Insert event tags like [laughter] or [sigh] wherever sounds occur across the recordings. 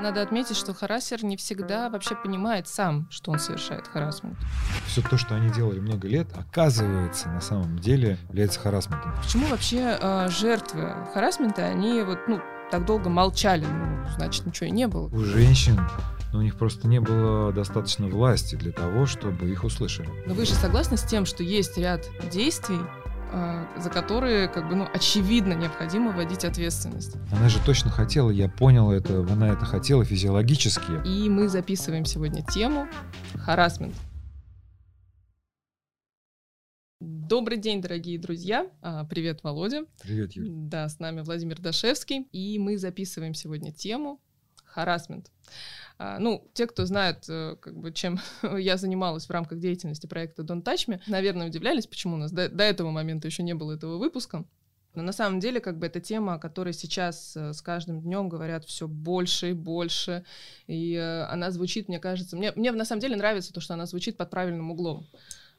Надо отметить, что харассер не всегда вообще понимает сам, что он совершает харасмент. Все то, что они делали много лет, оказывается, на самом деле является харасментом. Почему вообще э, жертвы харасмента, они вот, ну, так долго молчали? Ну, значит, ничего и не было. У женщин но у них просто не было достаточно власти для того, чтобы их услышали. Но вы же согласны с тем, что есть ряд действий, за которые, как бы, ну, очевидно, необходимо вводить ответственность. Она же точно хотела, я понял это, она это хотела физиологически. И мы записываем сегодня тему харасмент. Добрый день, дорогие друзья. А, привет, Володя. Привет, Юрий. Да, с нами Владимир Дашевский. И мы записываем сегодня тему харасмент. А, ну, те, кто знает, э, как бы, чем [laughs] я занималась в рамках деятельности проекта Don't Touch Me, наверное, удивлялись, почему у нас до, до этого момента еще не было этого выпуска. Но на самом деле, как бы, это тема, о которой сейчас э, с каждым днем говорят все больше и больше. И э, она звучит, мне кажется, мне, мне на самом деле нравится то, что она звучит под правильным углом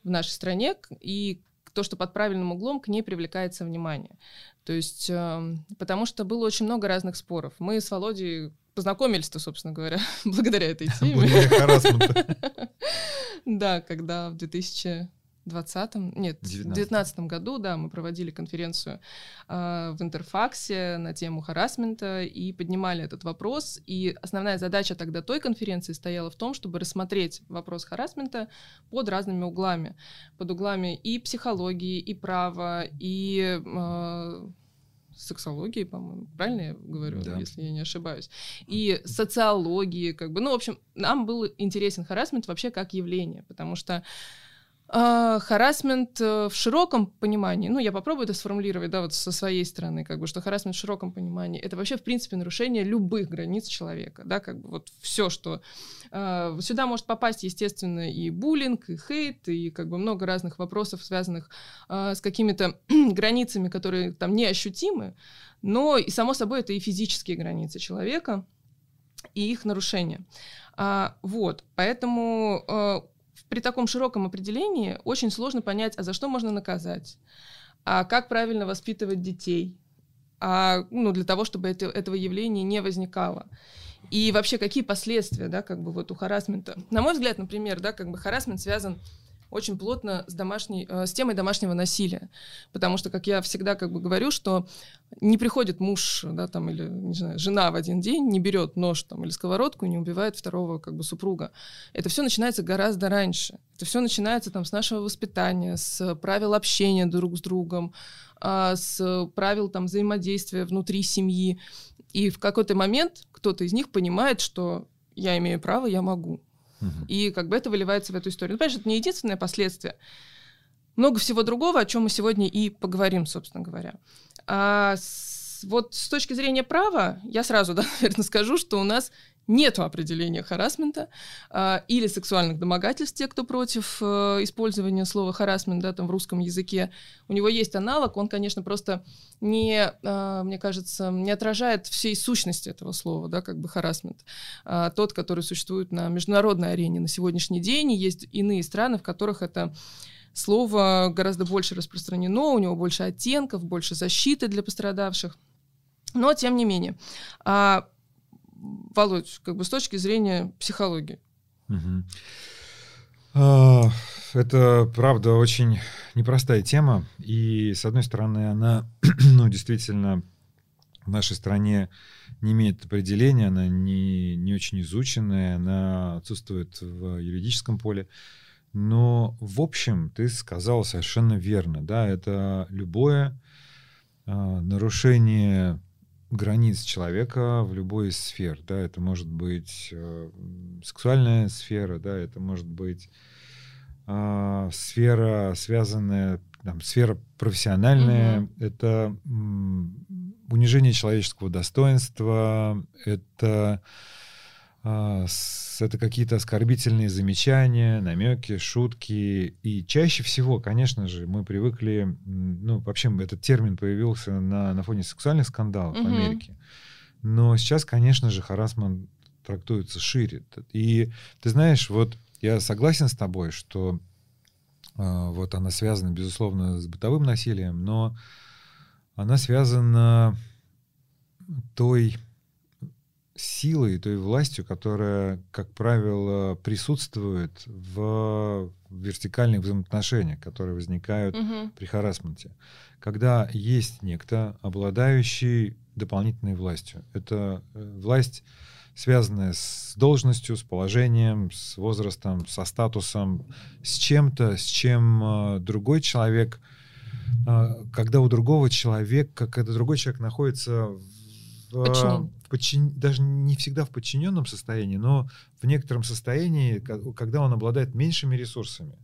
в нашей стране. И то, что под правильным углом к ней привлекается внимание. То есть, э, потому что было очень много разных споров. Мы с Володей познакомились-то, собственно говоря, [laughs] благодаря этой [laughs] теме. [laughs] Да, когда в 2020, нет, в 2019 году, да, мы проводили конференцию э, в Интерфаксе на тему харасмента и поднимали этот вопрос. И основная задача тогда той конференции стояла в том, чтобы рассмотреть вопрос харасмента под разными углами. Под углами и психологии, и права, и э, сексологии, по-моему, правильно я говорю, да. если я не ошибаюсь, и социологии, как бы, ну, в общем, нам был интересен харасмент вообще как явление, потому что а, харасмент э, в широком понимании, ну, я попробую это сформулировать, да, вот со своей стороны, как бы, что харасмент в широком понимании, это вообще, в принципе, нарушение любых границ человека, да, как бы, вот все, что... Э, сюда может попасть, естественно, и буллинг, и хейт, и, как бы, много разных вопросов, связанных э, с какими-то [clears throat] границами, которые там неощутимы, но, и, само собой, это и физические границы человека, и их нарушение. А, вот, поэтому при таком широком определении очень сложно понять, а за что можно наказать, а как правильно воспитывать детей, а, ну, для того, чтобы это, этого явления не возникало. И вообще, какие последствия, да, как бы вот у харасмента. На мой взгляд, например, да, как бы харасмент связан очень плотно с, домашней, э, с темой домашнего насилия. Потому что, как я всегда как бы говорю, что не приходит муж да, там, или не знаю, жена в один день, не берет нож там, или сковородку и не убивает второго как бы, супруга. Это все начинается гораздо раньше. Это все начинается там, с нашего воспитания, с правил общения друг с другом, а, с правил там, взаимодействия внутри семьи. И в какой-то момент кто-то из них понимает, что я имею право, я могу. И как бы это выливается в эту историю. Ну, понимаешь, это не единственное последствие. Много всего другого, о чем мы сегодня и поговорим, собственно говоря. А с, вот с точки зрения права, я сразу, [laughs] да, наверное, скажу, что у нас нет определения харасмента э, или сексуальных домогательств, те, кто против э, использования слова харасмент да, в русском языке. У него есть аналог, он, конечно, просто не, э, мне кажется, не отражает всей сущности этого слова, да, как бы харасмент. Э, тот, который существует на международной арене на сегодняшний день, и есть иные страны, в которых это слово гораздо больше распространено, у него больше оттенков, больше защиты для пострадавших. Но, тем не менее, Володь, как бы с точки зрения психологии? А, это, правда, очень непростая тема. И, с одной стороны, она, [clears throat] ну, действительно, в нашей стране не имеет определения, она не, не очень изученная, она отсутствует в юридическом поле. Но, в общем, ты сказал совершенно верно. Да, это любое э, нарушение границ человека в любой из сфер. Да, это может быть э, сексуальная сфера, да, это может быть э, сфера, связанная, там, сфера профессиональная, mm-hmm. это м, унижение человеческого достоинства, это а, это какие-то оскорбительные замечания, намеки, шутки. И чаще всего, конечно же, мы привыкли, ну, вообще этот термин появился на, на фоне сексуальных скандалов угу. в Америке. Но сейчас, конечно же, харасман трактуется шире. И ты знаешь, вот я согласен с тобой, что э, вот она связана, безусловно, с бытовым насилием, но она связана той силой, той властью, которая, как правило, присутствует в вертикальных взаимоотношениях, которые возникают Мгм. при харасменте. Когда есть некто, обладающий дополнительной властью. Это э, власть, связанная с должностью, с положением, с возрастом, со статусом, с чем-то, с чем э, другой человек, э, когда у другого человека, когда другой человек находится в, Подчинении. в подчин- даже не всегда в подчиненном состоянии, но в некотором состоянии, когда он обладает меньшими ресурсами,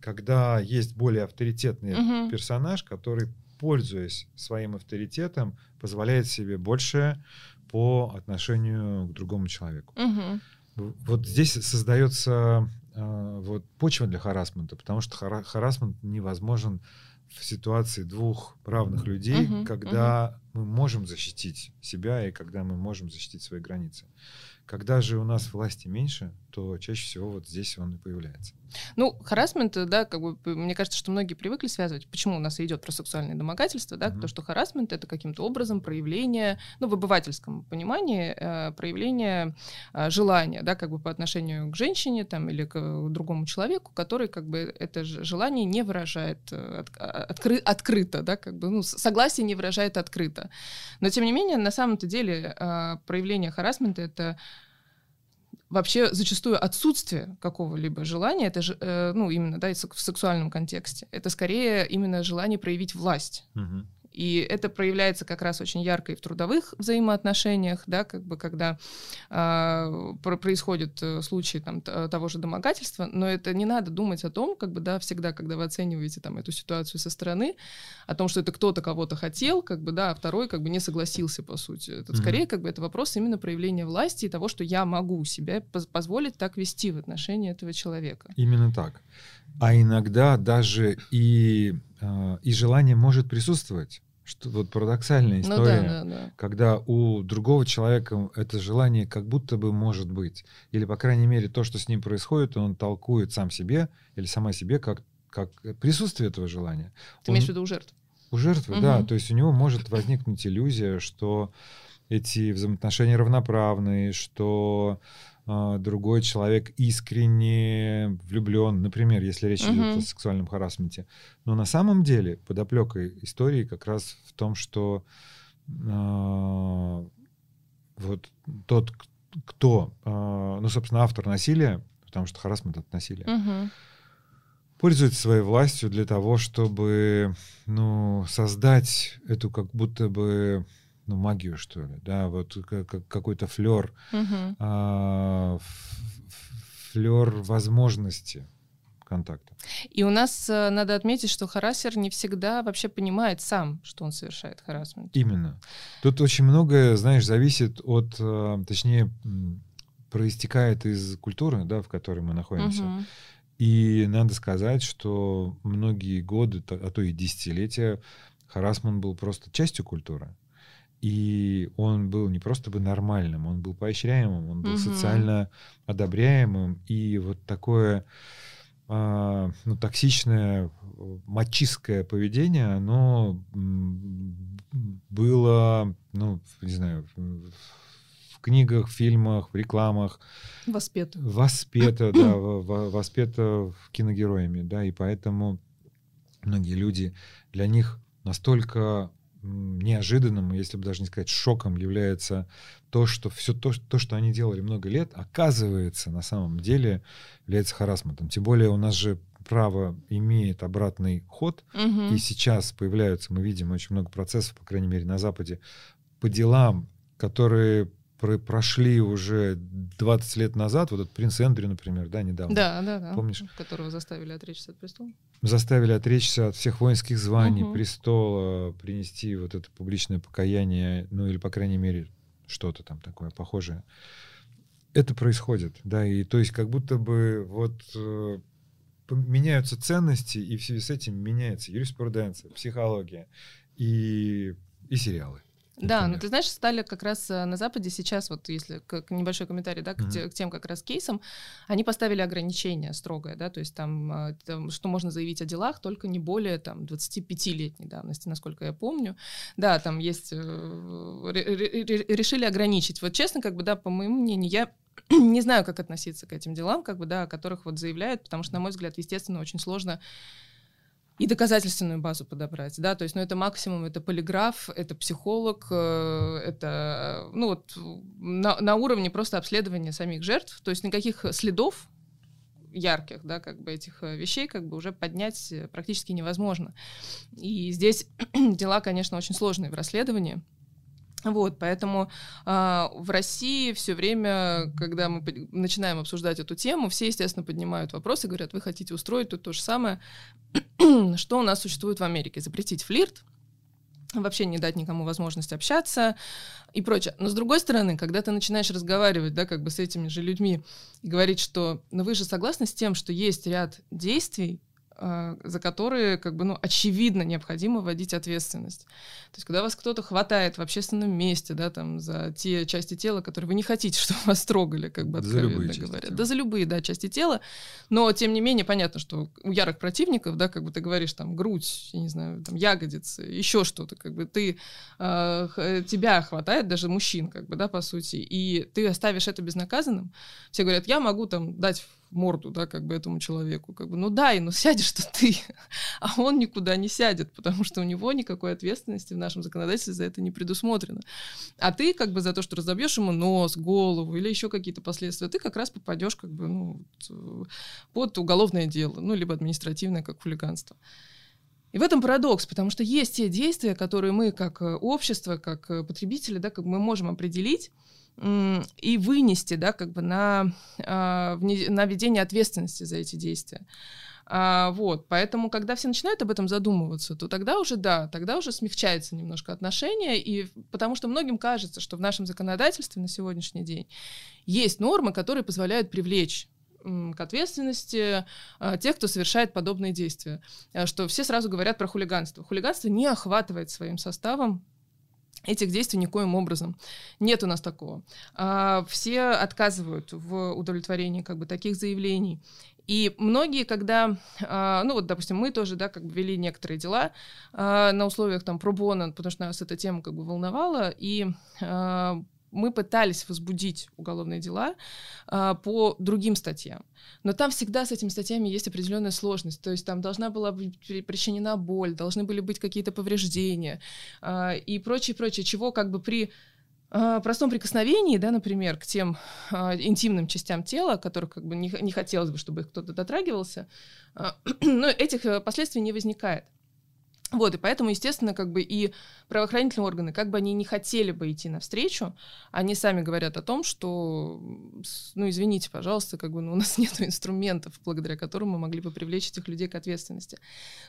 когда есть более авторитетный Мгм. персонаж, который, пользуясь своим авторитетом, позволяет себе больше по отношению к другому человеку. В- Вот здесь создается э, вот почва для харасмента, потому что хара- харасмент невозможен в ситуации двух равных людей, Мгм, когда мы можем защитить себя и когда мы можем защитить свои границы. Когда же у нас власти меньше, то чаще всего вот здесь он и появляется. Ну, харасмент, э, да, как бы, мне кажется, что многие привыкли связывать, почему у нас идет про сексуальное домогательство, да, Мгм. то, что харасмент — это каким-то образом проявление, ну, в обывательском понимании, э, проявление э, желания, да, как бы по отношению к женщине там или к э, другому человеку, который как бы это желание не выражает э, от- а- откры- открыто, да, как бы, ну, согласие не выражает открыто. Но, тем не менее, на самом-то деле э, проявление харасмента — это вообще зачастую отсутствие какого-либо желания, это же, э, ну, именно, да, в сексуальном контексте, это скорее именно желание проявить власть. Мгм. И это проявляется как раз очень ярко и в трудовых взаимоотношениях, да, как бы когда а, про- происходят э, случаи там, того же домогательства, но это не надо думать о том, как бы, да, всегда, когда вы оцениваете там эту ситуацию со стороны, о том, что это кто-то кого-то хотел, как бы, да, а второй как бы не согласился, по сути. Это Мгм. скорее как бы это вопрос именно проявления власти и того, что я могу себе поз- позволить так вести в отношении этого человека. Именно так. А иногда даже и, э, и желание может присутствовать. Что вот парадоксальная Ну да, история. да, да. когда у другого человека это желание как будто бы может быть. Или, по крайней мере, то, что с ним происходит, он толкует сам себе или сама себе как, как присутствие этого желания. Ты Он- имеешь в виду у жертв? У жертвы, Мгм. да. То есть у него может возникнуть иллюзия, что эти взаимоотношения равноправные, что а, другой человек искренне влюблен, например, если речь идет Мгм. о сексуальном харасменте. Но на самом деле подоплека истории как раз в том, что а, вот тот, кто, а, ну, собственно, автор насилия, потому что харасмент — это насилие, Мгм. пользуется своей властью для того, чтобы, ну, создать эту как будто бы, ну, магию, что ли, да, вот как- как- какой-то флер, Мгм. флер возможности контакта. И у нас э, надо отметить, что харассер не всегда вообще понимает сам, что он совершает харасмент. Именно. Тут очень многое, знаешь, зависит от, э, точнее, проистекает из культуры, да, в которой мы находимся. Мгм. И надо сказать, что многие годы, а то и десятилетия, харасмент был просто частью культуры. И он был не просто бы нормальным, он был поощряемым, он был Мгм. социально одобряемым. И вот такое а, ну, токсичное, э, мачистское поведение, оно было, ну, не знаю, в в книгах, фильмах, в рекламах, Воспетую. воспето, [clears throat] да, во- во- воспето киногероями, да, и поэтому многие люди, для них настолько неожиданным, если бы даже не сказать шоком, является то, что все то, то, что они делали много лет, оказывается на самом деле является харасментом. Тем более у нас же право имеет обратный ход, Мгм. и сейчас появляются, мы видим очень много процессов, по крайней мере, на Западе, по делам, которые про- прошли уже 20 лет назад. Вот этот принц Эндрю, например, да, недавно. Да, да, да. Помнишь? Которого заставили отречься от престола. Заставили отречься от всех воинских званий, Мгм. престола, принести вот это публичное покаяние, ну или, по крайней мере, что-то там такое похожее. Это происходит, да, и то есть как будто бы вот э, меняются ценности, и в связи с этим меняется юриспруденция, психология и, и сериалы. Да, но ты знаешь, стали как раз э, на Западе сейчас, вот если как небольшой комментарий, да, к, mm-hmm. к тем как раз кейсам, они поставили ограничение строгое, да, то есть там, э, там, что можно заявить о делах, только не более там 25-летней давности, насколько я помню. Да, там есть, э, решили ограничить. Вот честно, как бы, да, по моему мнению, я [clears throat] не знаю, как относиться к этим делам, как бы, да, о которых вот заявляют, потому что, на мой взгляд, естественно, очень сложно и доказательственную базу подобрать, да, то есть, ну, это максимум, это полиграф, это психолог, э, это, ну, вот на, на уровне просто обследования самих жертв, то есть никаких следов ярких, да, как бы этих э, вещей как бы уже поднять практически невозможно. И здесь [clears throat] дела, конечно, очень сложные в расследовании, вот, поэтому э, в России все время, когда мы начинаем обсуждать эту тему, все, естественно, поднимают вопросы, говорят, вы хотите устроить тут то же самое, [clears throat] что у нас существует в Америке, запретить флирт, вообще не дать никому возможность общаться? и прочее. Но с другой стороны, когда ты начинаешь разговаривать, да, как бы с этими же людьми и говорить, что, ну вы же согласны с тем, что есть ряд действий, за которые, как бы, ну, очевидно необходимо вводить ответственность. То есть, когда вас кто-то хватает в общественном месте, да, там, за те части тела, которые вы не хотите, [laughs] чтобы вас трогали, как бы, откровенно говоря. Да, за любые, да, части тела. Но, тем не менее, понятно, что у ярых противников, да, как бы ты говоришь, там, грудь, я не знаю, там, ягодицы, еще что-то, как бы, ты, э, тебя хватает, даже мужчин, как бы, да, по сути, и ты оставишь это безнаказанным. Все говорят, я могу, там, дать морду, да, как бы этому человеку. Как бы, ну дай, ну сядешь-то ты. [laughs] А он никуда не сядет, потому что у него никакой ответственности в нашем законодательстве за это не предусмотрено. А ты как бы за то, что разобьешь ему нос, голову или еще какие-то последствия, ты как раз попадешь как бы ну, под уголовное дело, ну, либо административное, как хулиганство. И в этом парадокс, потому что есть те действия, которые мы как э, общество, как э, потребители, да, как мы можем определить, и вынести, да, как бы на, а, на ведение ответственности за эти действия. А, вот, поэтому, когда все начинают об этом задумываться, то тогда уже, да, тогда уже смягчается немножко отношение, и потому что многим кажется, что в нашем законодательстве на сегодняшний день есть нормы, которые позволяют привлечь к ответственности а, тех, кто совершает подобные действия. А, что все сразу говорят про хулиганство. Хулиганство не охватывает своим составом этих действий никоим образом. Нет у нас такого. А, все отказывают в удовлетворении как бы таких заявлений. И многие, когда, а, ну вот, допустим, мы тоже, да, как бы вели некоторые дела а, на условиях там пробона, потому что нас эта тема как бы волновала, и мы пытались возбудить уголовные дела а, по другим статьям. Но там всегда с этими статьями есть определенная сложность. То есть там должна была быть причинена боль, должны были быть какие-то повреждения а, и прочее, прочее, чего как бы при а, простом прикосновении, да, например, к тем а, интимным частям тела, которых как бы не, не хотелось бы, чтобы кто-то дотрагивался, а, [clears throat] но этих э, последствий не возникает. Вот, и поэтому, естественно, как бы и правоохранительные органы, как бы они не хотели бы идти навстречу, они сами говорят о том, что, ну, извините, пожалуйста, как бы ну, у нас [laughs] нет инструментов, благодаря которым мы могли бы привлечь этих людей к ответственности.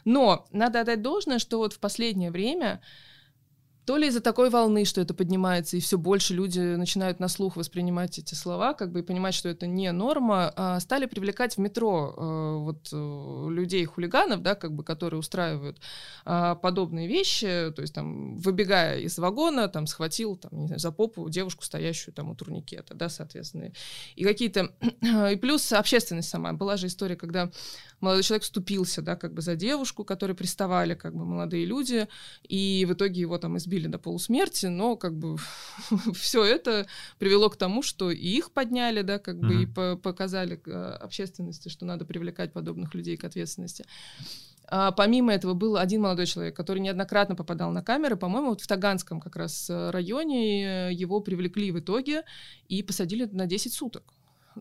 Но надо отдать должное, что вот в последнее время то ли из-за такой волны, что это поднимается, и все больше люди начинают на слух воспринимать эти слова, как бы и понимать, что это не норма, а стали привлекать в метро э, вот э, людей-хулиганов, да, как бы, которые устраивают э, подобные вещи, то есть там, выбегая из вагона, там, схватил, там, не знаю, за попу девушку, стоящую там у турникета, да, соответственно. И какие-то... [clears throat] И плюс общественность сама. Была же история, когда молодой человек вступился, да, как бы за девушку, которые приставали, как бы молодые люди, и в итоге его там избили до полусмерти, но как бы [laughs] все это привело к тому, что и их подняли, да, как бы и по показали э, общественности, что надо привлекать подобных людей к ответственности. А, помимо этого был один молодой человек, который неоднократно попадал на камеры, по-моему, вот в Таганском как раз э, районе э, его привлекли в итоге и посадили на 10 суток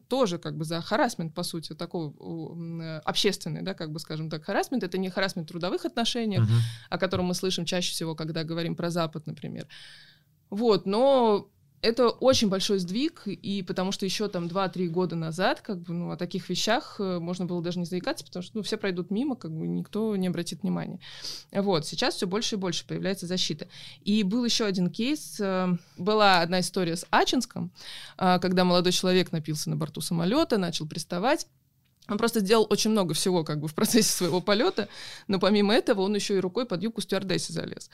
тоже как бы за харасмент, по сути, такой э, общественный, да, как бы, скажем так, харасмент. Это не харасмент в трудовых отношениях, uh-huh. о котором мы слышим чаще всего, когда говорим про Запад, например. Вот, но это очень большой сдвиг, и потому что еще там 2-3 года назад как бы, ну, о таких вещах э, можно было даже не заикаться, потому что ну, все пройдут мимо, как бы никто не обратит внимания. Вот, сейчас все больше и больше появляется защита. И был еще один кейс, э, была одна история с Ачинском, э, когда молодой человек напился на борту самолета, начал приставать, он просто сделал очень много всего как бы в процессе своего полета, но помимо этого он еще и рукой под юбку стюардессе залез.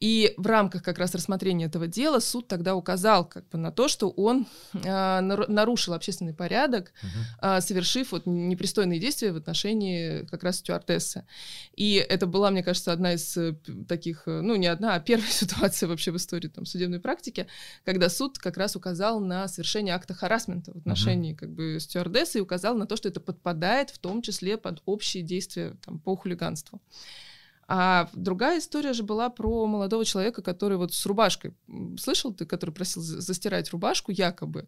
И в рамках как раз рассмотрения этого дела суд тогда указал как бы на то, что он э, нарушил общественный порядок, uh-huh. э, совершив вот непристойные действия в отношении как раз стюардессы. И это была, мне кажется, одна из э, таких, э, ну не одна, а первая [laughs] ситуация вообще в истории там, судебной практики, когда суд как раз указал на совершение акта харасмента в отношении uh-huh. как бы стюардессы и указал на то, что это подпадает в том числе под общие действия там, по хулиганству. А другая история же была про молодого человека, который вот с рубашкой. Слышал ты, который просил застирать рубашку якобы?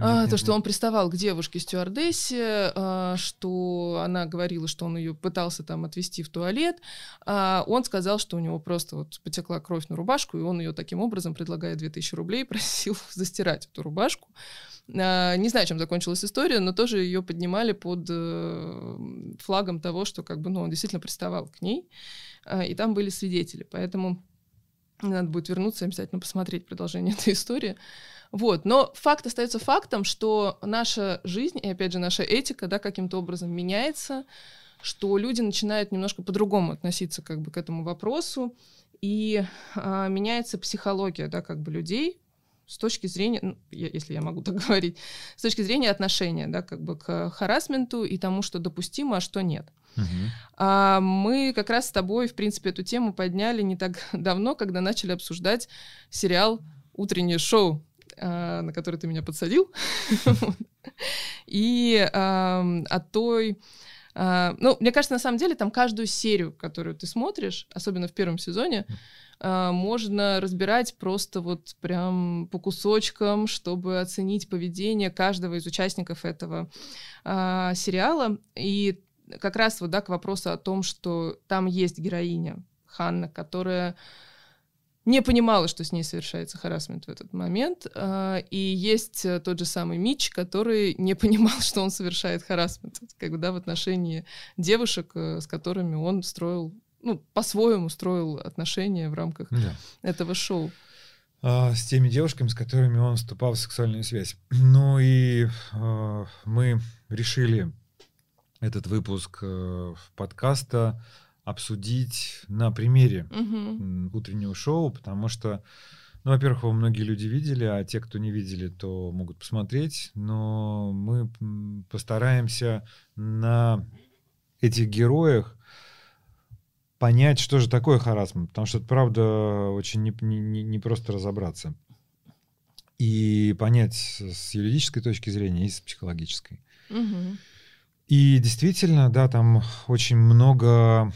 А, то, что он приставал к девушке стюардессе, а, что она говорила, что он ее пытался там отвезти в туалет, а он сказал, что у него просто вот потекла кровь на рубашку, и он ее таким образом, предлагая 2000 рублей, [laughs] просил застирать эту рубашку. А, не знаю, чем закончилась история, но тоже ее поднимали под э, флагом того, что как бы, ну, он действительно приставал к ней, а, и там были свидетели, поэтому надо будет вернуться и обязательно посмотреть продолжение [laughs] этой истории. Вот. Но факт остается фактом, что наша жизнь и, опять же, наша этика да, каким-то образом меняется, что люди начинают немножко по-другому относиться как бы, к этому вопросу, и а, меняется психология да, как бы людей, с точки зрения, ну, я, если я могу так [laughs] говорить, с точки зрения отношения, да, как бы к харасменту и тому, что допустимо, а что нет. Uh-huh. А, мы как раз с тобой, в принципе, эту тему подняли не так [laughs] давно, когда начали обсуждать сериал «Утреннее шоу», а, на который ты меня подсадил, [laughs] и о той... А, ну, мне кажется, на самом деле, там каждую серию, которую ты смотришь, особенно в первом сезоне, а, можно разбирать просто вот прям по кусочкам, чтобы оценить поведение каждого из участников этого сериала. И как раз вот да, к вопросу о том, что там есть героиня Ханна, которая не понимала, что с ней совершается харасмент в этот момент. А, и есть тот же самый Мич, который не понимал, [laughs] что он совершает харасмент когда в отношении девушек, э, с которыми он строил ну, по-своему строил отношения в рамках да. этого шоу. А, с теми девушками, с которыми он вступал в сексуальную связь. Ну и а, мы решили этот выпуск а, подкаста обсудить на примере угу. утреннего шоу, потому что, ну, во-первых, его многие люди видели, а те, кто не видели, то могут посмотреть. Но мы постараемся на этих героях понять, что же такое харасмент, потому что это, правда, очень не, не, не просто разобраться. И понять с юридической точки зрения и с психологической. Угу. И действительно, да, там очень много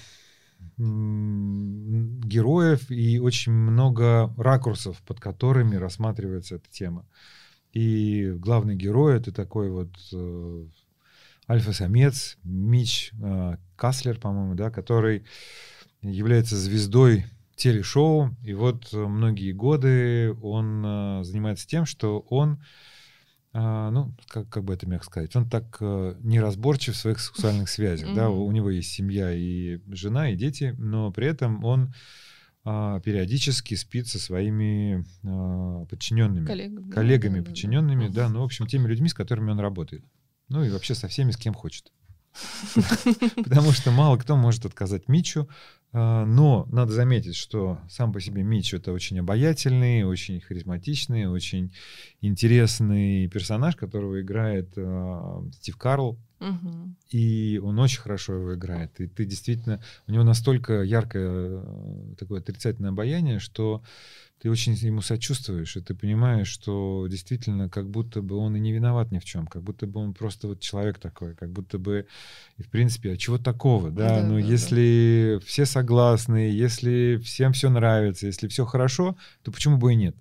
героев и очень много ракурсов, под которыми рассматривается эта тема. И главный герой это такой вот э, альфа-самец Мич э, Каслер, по-моему, да, который является звездой телешоу, и вот э, многие годы он э, занимается тем, что он, э, ну, как, как бы это мягко сказать, он так э, неразборчив в своих сексуальных связях, да, у него есть семья и жена, и дети, но при этом он э, периодически спит со своими э, подчиненными, коллегами, коллегами да, подчиненными, да, да, ну, в общем, теми людьми, с которыми он работает. Ну и вообще со всеми, с кем хочет. [laughs] Потому что мало кто может отказать Мичу, а, но надо заметить, что сам по себе Мич это очень обаятельный, очень харизматичный, очень интересный персонаж, которого играет э, Стив Карл. Угу. И он очень хорошо его играет. И ты действительно... У него настолько яркое э, такое отрицательное обаяние, что ты очень ему сочувствуешь, и ты понимаешь, что действительно как будто бы он и не виноват ни в чем, как будто бы он просто вот человек такой, как будто бы, и в принципе, а чего такого, да? да Но да, если да. все согласны, если всем все нравится, если все хорошо, то почему бы и нет?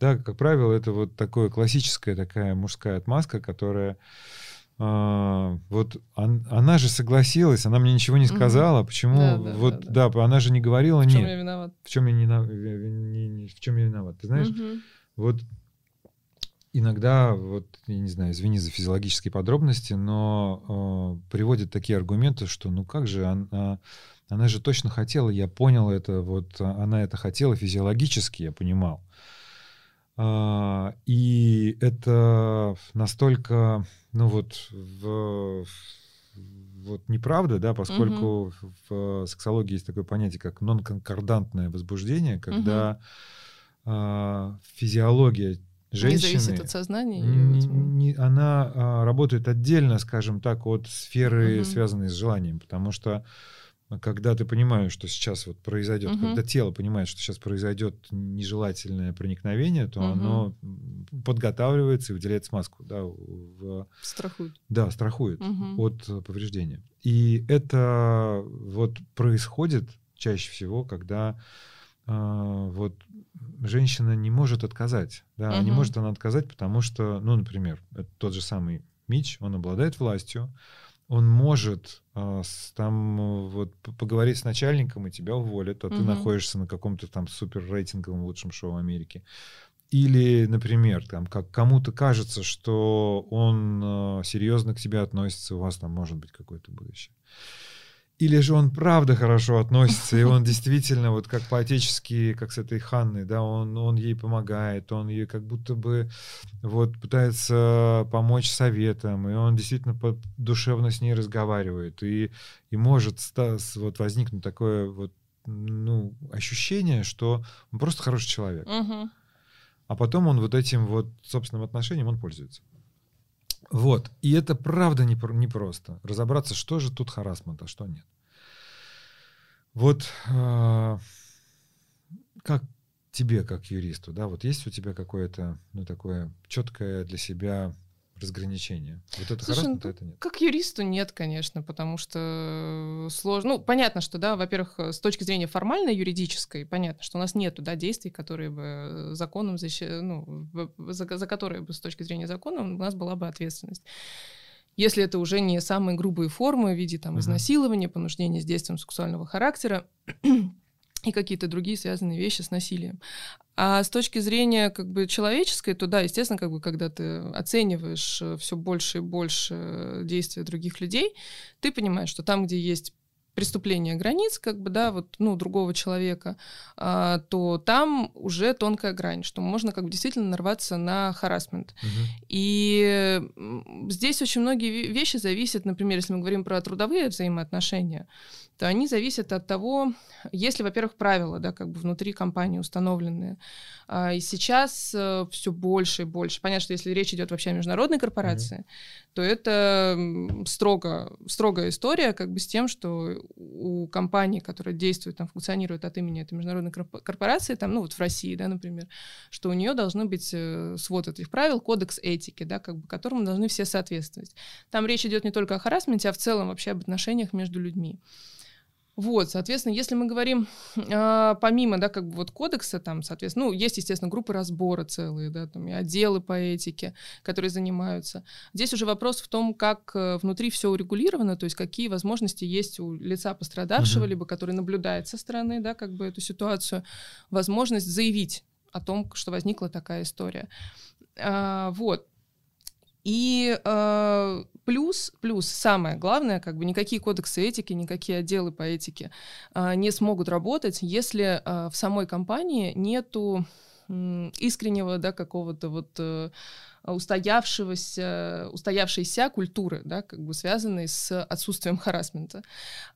Да, как правило, это вот такое классическая такая мужская отмазка, которая а, вот он, она же согласилась, она мне ничего не сказала, угу. почему да, да, вот да, да. да, она же не говорила в чем нет. я виноват? В чем я не, не, не в чем я виноват? Ты знаешь, угу. вот иногда вот я не знаю, извини за физиологические подробности, но э, приводят такие аргументы, что ну как же она она же точно хотела, я понял это, вот она это хотела физиологически, я понимал. А, и это настолько, ну вот, в, вот неправда, да, поскольку угу. в, сексологии есть такое понятие, как нонконкордантное возбуждение, когда угу. физиология женщины... Не зависит от сознания? Не, не, она а, работает отдельно, скажем так, от сферы, угу. связанной с желанием, потому что когда ты понимаешь, что сейчас вот произойдет, угу. когда тело понимает, что сейчас произойдет нежелательное проникновение, то угу. оно подготавливается и выделяет смазку, да, в... страхует. Да, страхует угу. от повреждения. И это вот происходит чаще всего, когда э, вот женщина не может отказать, да, угу. не может она отказать, потому что, ну, например, тот же самый Мич, он обладает властью, он может э, с, там вот поговорить с начальником и тебя уволят, а угу. ты находишься на каком-то там супер рейтинговом лучшем шоу Америки. Или, например, там, как кому-то кажется, что он э, серьезно к тебе относится, у вас там может быть какое-то будущее. Или же он правда хорошо относится, и он действительно вот как по-отечески, как с этой Ханной, да, он, он ей помогает, он ей как будто бы вот пытается помочь советом, и он действительно под, душевно с ней разговаривает, и, и может вот возникнуть такое вот ну, ощущение, что он просто хороший человек. Угу. А потом он вот этим вот собственным отношением он пользуется. Вот. И это правда непросто. Не разобраться, что же тут харасмент, а что нет. Вот э, как тебе, как юристу, да, вот есть у тебя какое-то, ну, такое четкое для себя разграничение. Вот это Слушай, ну, это нет. Как юристу нет, конечно, потому что сложно. Ну, понятно, что, да, во-первых, с точки зрения формальной, юридической, понятно, что у нас нету, да, действий, которые бы законом, защи... ну, за, за которые бы с точки зрения закона у нас была бы ответственность. Если это уже не самые грубые формы в виде там, изнасилования, понуждения с действием сексуального характера, и какие-то другие связанные вещи с насилием. А с точки зрения как бы человеческой, то да, естественно, как бы когда ты оцениваешь э, все больше и больше действия других людей, ты понимаешь, что там, где есть преступление границ, как бы, да, вот, ну, другого человека, а, то там уже тонкая грань, что можно как бы действительно нарваться на харасмент. Угу. И здесь очень многие вещи зависят, например, если мы говорим про трудовые взаимоотношения, то они зависят от того, есть ли, во-первых, правила, да, как бы внутри компании установленные. А, и сейчас э, все больше и больше. Понятно, что если речь идет вообще о международной корпорации, mm-hmm. то это строго, строгая история как бы с тем, что у компании, которая действует, там, функционирует от имени этой международной корпорации, там, ну вот в России, да, например, что у нее должны быть э, свод этих правил, кодекс этики, да, как бы, которому должны все соответствовать. Там речь идет не только о харасменте, а в целом вообще об отношениях между людьми. Вот, соответственно, если мы говорим э, помимо, да, как бы вот кодекса, там, соответственно, ну, есть, естественно, группы разбора целые, да, там, и отделы по этике, которые занимаются. Здесь уже вопрос в том, как э, внутри все урегулировано, то есть какие возможности есть у лица пострадавшего, uh-huh. либо который наблюдает со стороны, да, как бы эту ситуацию, возможность заявить о том, что возникла такая история. А, вот. И э, плюс, плюс самое главное, как бы никакие кодексы этики, никакие отделы по этике э, не смогут работать, если э, в самой компании нету э, искреннего, да, какого-то вот э, устоявшегося, устоявшейся культуры, да, как бы связанной с отсутствием харасмента.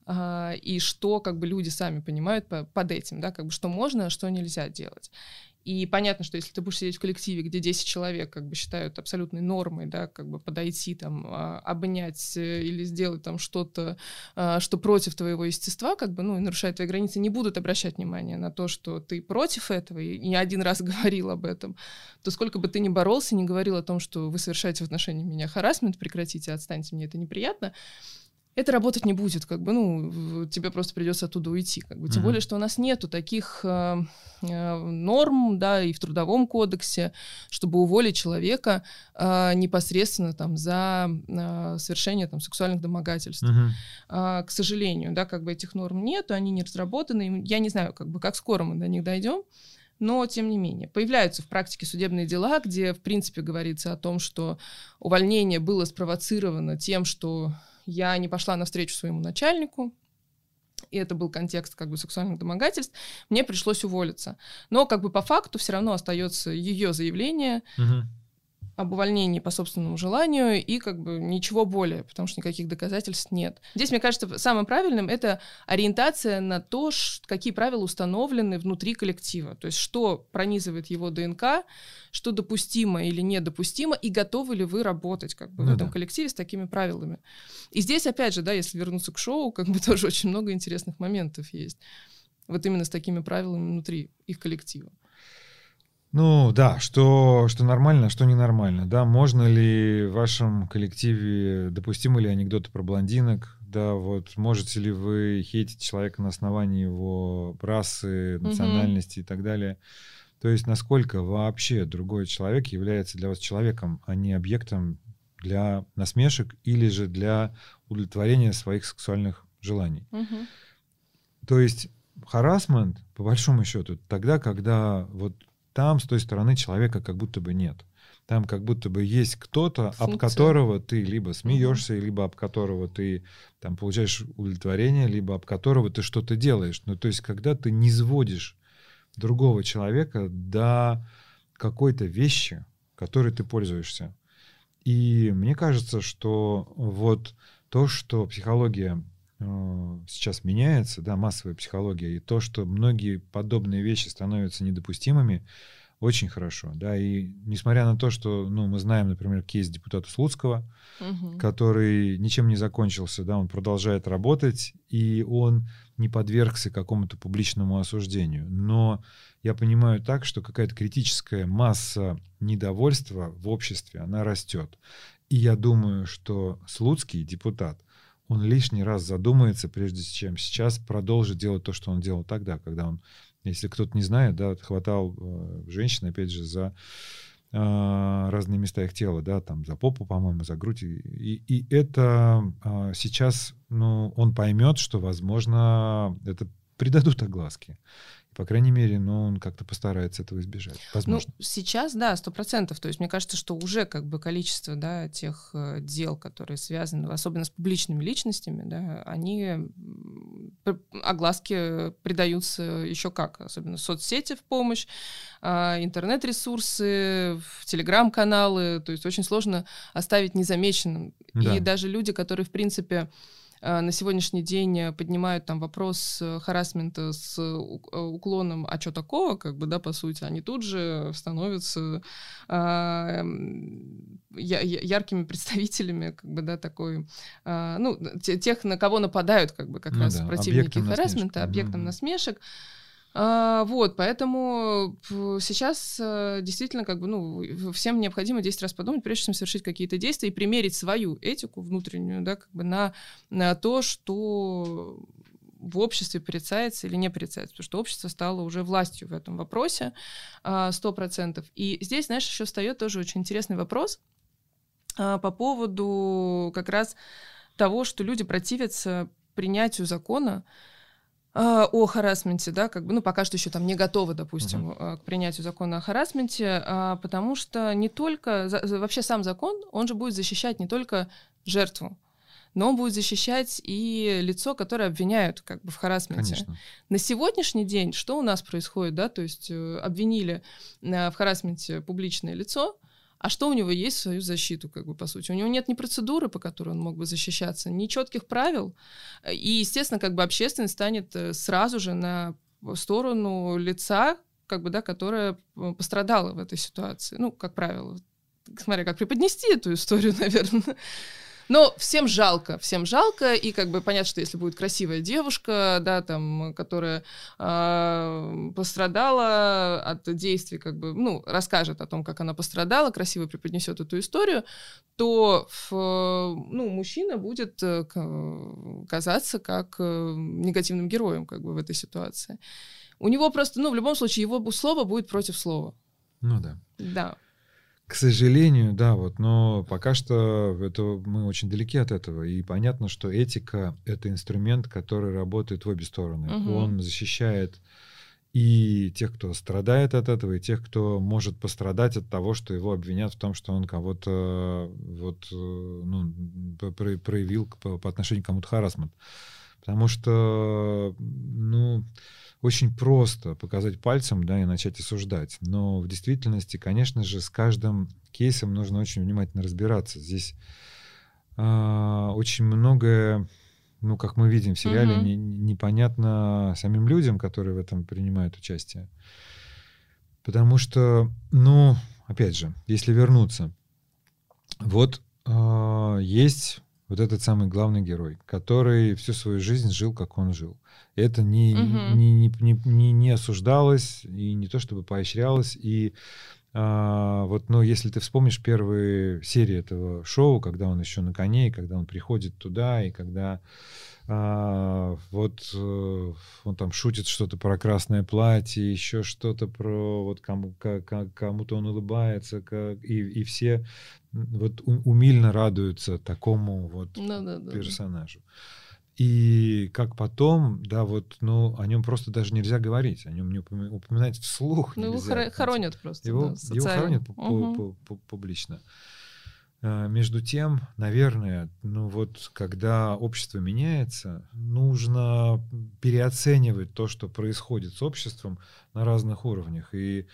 А, и что как бы люди сами понимают по, под этим, да, как бы что можно, а что нельзя делать. И понятно, что если ты будешь сидеть в коллективе, где 10 человек как бы считают абсолютной нормой, да, как бы подойти там, а, обнять э, или сделать там что-то, а, что против твоего естества, как бы, ну, и нарушает твои границы, не будут обращать внимание на то, что ты против этого, и не один раз [laughs] говорил об этом, то сколько бы ты ни боролся, не говорил о том, что вы совершаете в отношении меня харасмент, прекратите, отстаньте, мне это неприятно, это работать не будет, как бы, ну, тебе просто придется оттуда уйти, как бы. Тем mm-hmm. более, что у нас нету таких э, э, норм, да, и в трудовом кодексе, чтобы уволить человека э, непосредственно там за э, совершение там сексуальных домогательств. Mm-hmm. Э, к сожалению, да, как бы этих норм нету, они не разработаны. Я не знаю, как бы, как скоро мы до них дойдем. Но, тем не менее, появляются в практике судебные дела, где, в принципе, говорится о том, что увольнение было спровоцировано тем, что я не пошла навстречу своему начальнику, и это был контекст как бы сексуальных домогательств, мне пришлось уволиться. Но как бы по факту все равно остается ее заявление, угу. Об увольнении по собственному желанию и как бы ничего более, потому что никаких доказательств нет. Здесь, мне кажется, самым правильным это ориентация на то, какие правила установлены внутри коллектива, то есть что пронизывает его ДНК, что допустимо или недопустимо, и готовы ли вы работать как бы ну, в этом да. коллективе с такими правилами. И здесь, опять же, да, если вернуться к шоу, как бы [laughs] тоже очень много интересных моментов есть. Вот именно с такими правилами внутри их коллектива. Ну да, что, что нормально, что ненормально. Да, можно ли в вашем коллективе, допустимы ли анекдоты про блондинок? Да, вот можете ли вы хейтить человека на основании его расы, национальности угу. и так далее? То есть насколько вообще другой человек является для вас человеком, а не объектом для насмешек или же для удовлетворения своих сексуальных желаний. Угу. То есть харасмент, по большому счету, тогда, когда вот там с той стороны человека как будто бы нет. Там как будто бы есть кто-то, об которого ты либо смеешься, либо об которого ты там получаешь удовлетворение, либо об которого ты что-то делаешь. Ну, то есть, когда ты не сводишь другого человека до какой-то вещи, которой ты пользуешься. И мне кажется, что вот то, что психология сейчас меняется, да, массовая психология, и то, что многие подобные вещи становятся недопустимыми, очень хорошо, да, и несмотря на то, что, ну, мы знаем, например, кейс депутата Слуцкого, угу. который ничем не закончился, да, он продолжает работать, и он не подвергся какому-то публичному осуждению, но я понимаю так, что какая-то критическая масса недовольства в обществе, она растет, и я думаю, что Слуцкий, депутат, он лишний раз задумается, прежде чем сейчас продолжит делать то, что он делал тогда, когда он если кто-то не знает, да, хватал э, женщин, опять же, за э, разные места их тела, да, там за попу, по-моему, за грудь. И, и это э, сейчас, ну, он поймет, что, возможно, это придадут огласки. По крайней мере, ну, он как-то постарается этого избежать. Ну, Возможно. Ну, сейчас, да, сто процентов. То есть мне кажется, что уже как бы количество, да, тех э, дел, которые связаны, особенно с публичными личностями, да, они огласке придаются еще как, особенно соцсети в помощь, э, интернет-ресурсы, телеграм-каналы. То есть очень сложно оставить незамеченным. Да. И даже люди, которые, в принципе, на сегодняшний день э, поднимают там вопрос э, харасмента с уклоном, а что такого, как бы, да, по сути, они тут же становятся а, яркими представителями, как бы, да, такой, а, ну, тех, на кого нападают, как бы, как ну раз да, противники харасмента, объектом насмешек. А, вот, поэтому сейчас э, действительно как бы, ну, всем необходимо 10 раз подумать, прежде чем совершить какие-то действия и примерить свою этику внутреннюю, да, как бы на, на то, что в обществе порицается или не порицается, потому что общество стало уже властью в этом вопросе а, сто процентов. И здесь, знаешь, еще встает тоже очень интересный вопрос а, по поводу как раз того, что люди противятся принятию закона, а, о харасменте, да, как бы, ну, пока что еще там не готовы, допустим, uh-huh. к принятию закона о харасменте, а, потому что не только, вообще сам закон, он же будет защищать не только жертву, но он будет защищать и лицо, которое обвиняют как бы в харасменте. Конечно. На сегодняшний день что у нас происходит, да, то есть э, обвинили э, в харасменте публичное лицо, а что у него есть в свою защиту, как бы, по сути? У него нет ни процедуры, по которой он мог бы защищаться, ни четких правил. И, естественно, как бы общественность станет э, сразу же на сторону лица, как бы, да, которое э, пострадало в этой ситуации. Ну, как правило, смотря как преподнести эту историю, [laughs] наверное. Но всем жалко, всем жалко, и как бы понятно, что если будет красивая девушка, да, там, которая э, пострадала от действий, как бы, ну, расскажет о том, как она пострадала, красиво преподнесет эту историю, то, в, ну, мужчина будет э, казаться как э, негативным героем, как бы, в этой ситуации. У него просто, ну, в любом случае, его слово будет против слова. Ну да. Да. К сожалению, да, вот, но пока что это, мы очень далеки от этого. И понятно, что этика — это инструмент, который работает в обе стороны. Угу. Он защищает и тех, кто страдает от этого, и тех, кто может пострадать от того, что его обвинят в том, что он кого-то вот, ну, проявил по, по отношению к кому-то харасмент. Потому что, ну, очень просто показать пальцем, да, и начать осуждать. Но в действительности, конечно же, с каждым кейсом нужно очень внимательно разбираться. Здесь э, очень многое, ну, как мы видим в сериале, угу. не, непонятно самим людям, которые в этом принимают участие. Потому что, ну, опять же, если вернуться, вот э, есть вот этот самый главный герой, который всю свою жизнь жил, как он жил. Это не, угу. не, не, не, не, не осуждалось и не то чтобы поощрялось. И а, вот, ну, если ты вспомнишь первые серии этого шоу, когда он еще на коне, и когда он приходит туда, и когда а, вот э, он там шутит что-то про красное платье, еще что-то про вот кому, кому-то он улыбается, как, и, и все вот умильно радуются такому вот ну, да, да, персонажу. Да. И как потом, да, вот, ну, о нем просто даже нельзя говорить, о нем не упоминать вслух. Ну, нельзя, его хоронят просто. Его, да, его хоронят угу. публично. А, между тем, наверное, ну вот когда общество меняется, нужно переоценивать то, что происходит с обществом на разных уровнях. И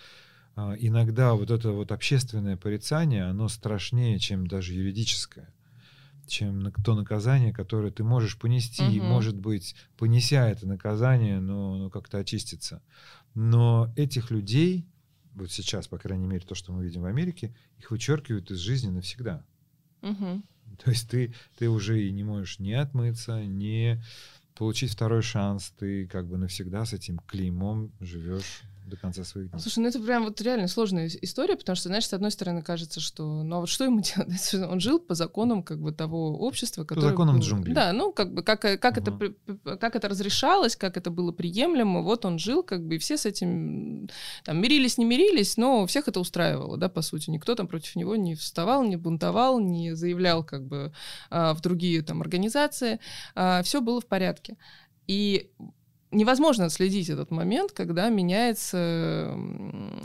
а, иногда вот это вот общественное порицание, оно страшнее, чем даже юридическое чем то наказание, которое ты можешь понести, угу. и, может быть, понеся это наказание, но, но как-то очиститься. Но этих людей, вот сейчас, по крайней мере, то, что мы видим в Америке, их вычеркивают из жизни навсегда. Угу. [laughs] То есть ты, ты уже и не можешь ни отмыться, ни получить второй шанс, ты как бы навсегда с этим клеймом живешь до конца своих дней. Слушай, ну это прям вот реально сложная история, потому что, знаешь, с одной стороны кажется, что, ну а вот что ему [laughs] делать? Он жил по законам как бы того общества, которое... По законам джунглей. Да, ну как бы как, как, угу. это, как это разрешалось, как это было приемлемо, вот он жил как бы, и все с этим там мирились, не мирились, но всех это устраивало, да, по сути. Никто там против него не вставал, не бунтовал, не заявлял как бы а, в другие там организации. А, все было в порядке. И невозможно отследить этот момент, когда меняется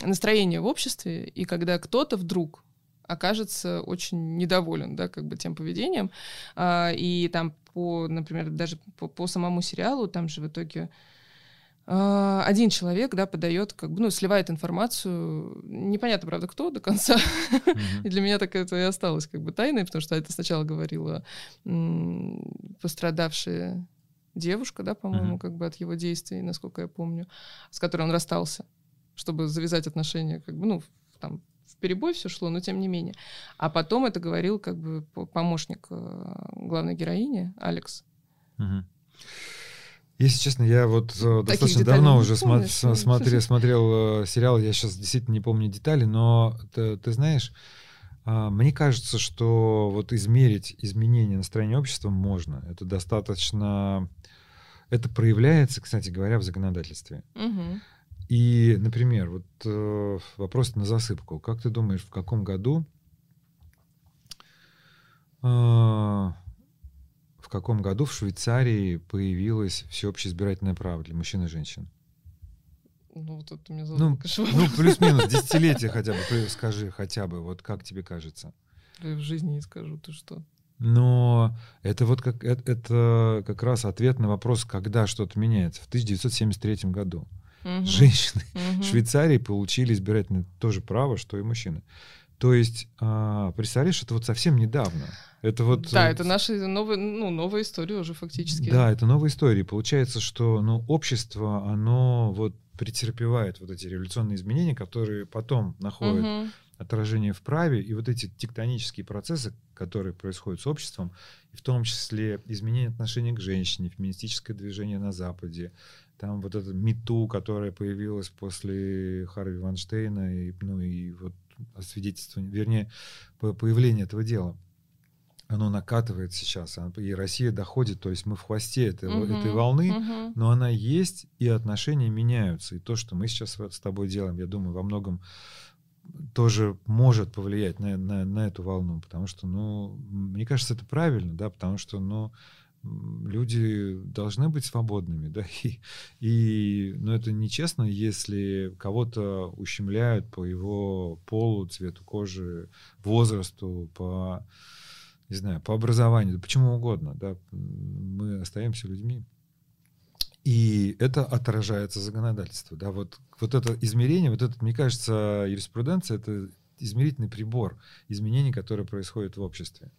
настроение в обществе, и когда кто-то вдруг окажется очень недоволен, да, как бы тем поведением. А, и там по, например, даже по, по самому сериалу, там же в итоге а, один человек, да, подает, как бы, ну, сливает информацию, непонятно, правда, кто до конца, [laughs] и для меня так это и осталось как бы тайной, потому что это сначала говорила пострадавшая девушка, да, по-моему, mm-hmm. как бы от его действий, насколько я помню, с которой он расстался, чтобы завязать отношения, как бы, ну, там, в перебой все шло, но тем не менее. А потом это говорил как бы помощник э, главной героини, Алекс. Угу. Если честно, я вот э, Таких достаточно давно уже помнишь, сма- смотри, смотрел э, сериал, я сейчас действительно не помню детали, но ты, ты знаешь, э, мне кажется, что вот измерить изменение настроения общества можно. Это достаточно это проявляется, кстати говоря, в законодательстве. Угу. И, например, вот э, вопрос на засыпку. Как ты думаешь, в каком году э, в каком году в Швейцарии появилось всеобщее избирательное право для мужчин и женщин? Ну, вот это мне ну, ну, [laughs] плюс-минус, десятилетие хотя бы, скажи хотя бы, вот как тебе кажется? Я в жизни не скажу, ты что? Но это вот как, это, это как раз ответ на вопрос, когда что-то меняется. В 1973 году угу. женщины [laughs] угу. Швейцарии получили избирательное тоже право, что и мужчины. То есть, а, представляешь, это вот совсем недавно. Это вот... Да, это наша новая, ну, новая история уже фактически. Да, это новая история. Получается, что ну, общество, оно вот претерпевает вот эти революционные изменения, которые потом находят угу отражение в праве, и вот эти тектонические процессы, которые происходят с обществом, и в том числе изменение отношения к женщине, феминистическое движение на Западе, там вот это МИТУ, которое появилось после Харви Ванштейна, и, ну и вот освидетельствование, вернее, появление этого дела оно накатывает сейчас, и Россия доходит, то есть мы в хвосте этой, угу, этой волны, угу. но она есть, и отношения меняются. И то, что мы сейчас с тобой делаем, я думаю, во многом тоже может повлиять на, на, на эту волну, потому что, ну, мне кажется, это правильно, да, потому что, ну, люди должны быть свободными, [laughs] да, и, и ну, это нечестно, если кого-то ущемляют по его полу, цвету кожи, возрасту, по не знаю, по образованию, почему угодно, да, мы остаемся людьми. И это отражается законодательство. Да, вот, вот это измерение, вот это, мне кажется, юриспруденция — это измерительный прибор изменений, которые происходят в обществе.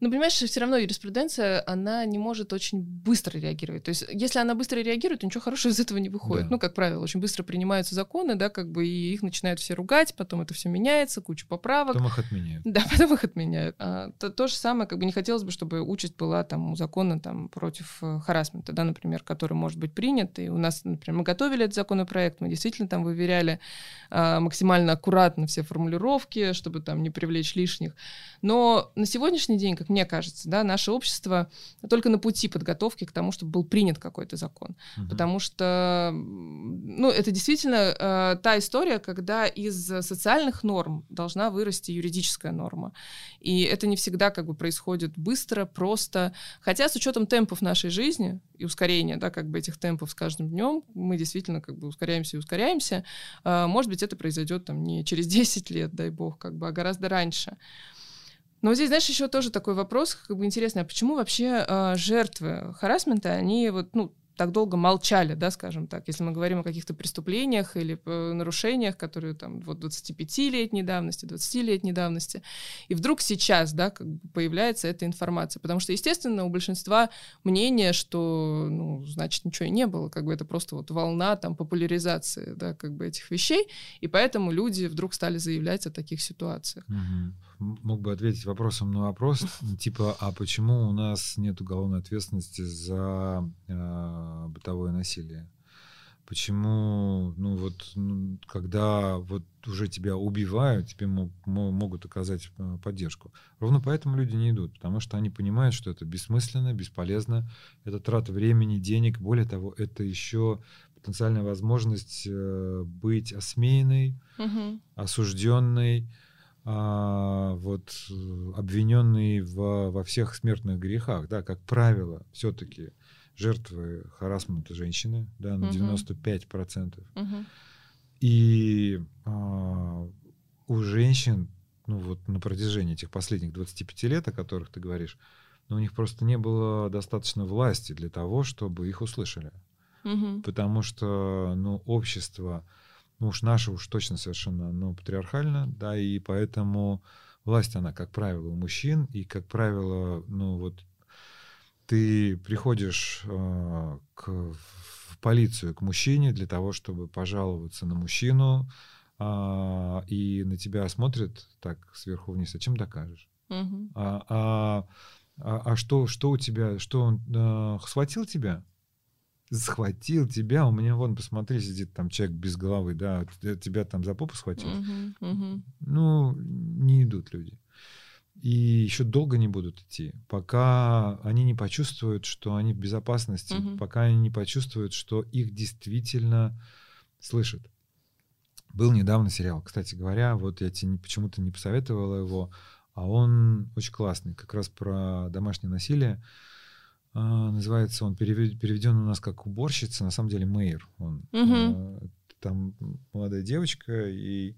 Ну, понимаешь, все равно юриспруденция, она не может очень быстро реагировать. То есть, если она быстро реагирует, то ничего хорошего из этого не выходит. Да. Ну, как правило, очень быстро принимаются законы, да, как бы, и их начинают все ругать, потом это все меняется, куча поправок. Потом их отменяют. Да, [laughs] потом их отменяют. А, то, то же самое, как бы не хотелось бы, чтобы участь была там у закона там против э, харасмента, да, например, который может быть принят. И у нас, например, мы готовили этот законопроект, мы действительно там выверяли а, максимально аккуратно все формулировки, чтобы там не привлечь лишних. Но на сегодняшний день, как мне кажется, да, наше общество только на пути подготовки к тому, чтобы был принят какой-то закон. Угу. Потому что, ну, это действительно э, та история, когда из социальных норм должна вырасти юридическая норма. И это не всегда как бы происходит быстро, просто. Хотя с учетом темпов нашей жизни и ускорения, да, как бы этих темпов с каждым днем, мы действительно как бы ускоряемся и ускоряемся. Э, может быть, это произойдет там не через [laughs] 10 лет, дай бог, как бы, а гораздо раньше. Но здесь, знаешь, еще тоже такой вопрос, как бы интересный, а почему вообще э, жертвы харасмента, они вот, ну, так долго молчали, да, скажем так, если мы говорим о каких-то преступлениях или э, нарушениях, которые там вот 25-летней давности, 20-летней давности, и вдруг сейчас, да, как бы появляется эта информация, потому что, естественно, у большинства мнение, что, ну, значит, ничего и не было, как бы это просто вот волна там популяризации, да, как бы этих вещей, и поэтому люди вдруг стали заявлять о таких ситуациях. Угу мог бы ответить вопросом на вопрос, [laughs] типа, а почему у нас нет уголовной ответственности за э, бытовое насилие? Почему, ну вот, ну, когда вот уже тебя убивают, тебе мог, могут оказать а, поддержку. Ровно поэтому люди не идут, потому что они понимают, что это бессмысленно, бесполезно, это трата времени, денег. Более того, это еще потенциальная возможность э, быть осмеянной, угу. осужденной, а, вот обвиненные в, во всех смертных грехах, да, как правило, все-таки жертвы харасмента женщины, да, на угу. 95%. Угу. И а, у женщин, ну вот на протяжении этих последних 25 лет, о которых ты говоришь, ну, у них просто не было достаточно власти для того, чтобы их услышали. Угу. Потому что, ну, общество ну уж наше уж точно совершенно, но патриархально, да, и поэтому власть, она, как правило, у мужчин, и, как правило, ну вот ты приходишь э, к, в полицию к мужчине для того, чтобы пожаловаться на мужчину, э, и на тебя смотрят так сверху вниз, а чем докажешь? Угу. А, а, а, а что, что у тебя, что он э, схватил тебя? Схватил тебя, у меня вон, посмотри, сидит там человек без головы, да, тебя там за попу схватил. Uh-huh, uh-huh. Ну, не идут люди. И еще долго не будут идти, пока они не почувствуют, что они в безопасности, uh-huh. пока они не почувствуют, что их действительно слышат. Был недавно сериал, кстати говоря, вот я тебе почему-то не посоветовала его, а он очень классный, как раз про домашнее насилие. А, называется он переведен у нас как уборщица, на самом деле мейер. Он, угу. там молодая девочка и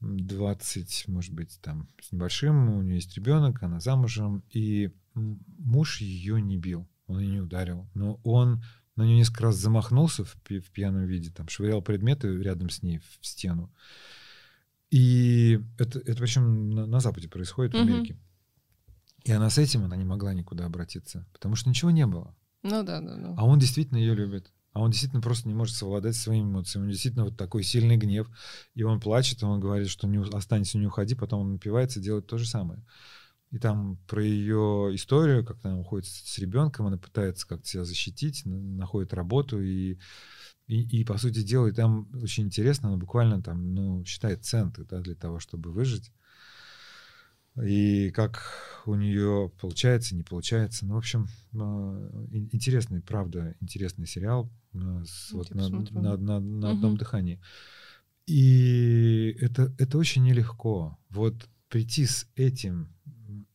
20, может быть, там с небольшим, у нее есть ребенок, она замужем, и муж ее не бил, он ее не ударил, но он на нее несколько раз замахнулся в, в пьяном виде, там швырял предметы рядом с ней в стену. И это, это причем на, на Западе происходит, в Америке. И она с этим, она не могла никуда обратиться, потому что ничего не было. Ну да, да, да. А он действительно ее любит. А он действительно просто не может совладать своими эмоциями. У него действительно вот такой сильный гнев. И он плачет, и он говорит, что не останься, не уходи. Потом он напивается, делает то же самое. И там про ее историю, как она уходит с ребенком, она пытается как-то себя защитить, находит работу и, и, и по сути дела, и там очень интересно, она буквально там, ну, считает центы, да, для того, чтобы выжить и как у нее получается, не получается. Ну, в общем, а, интересный, правда, интересный сериал а, с, вот на, на, на, на угу. одном дыхании. И это, это очень нелегко. Вот прийти с этим,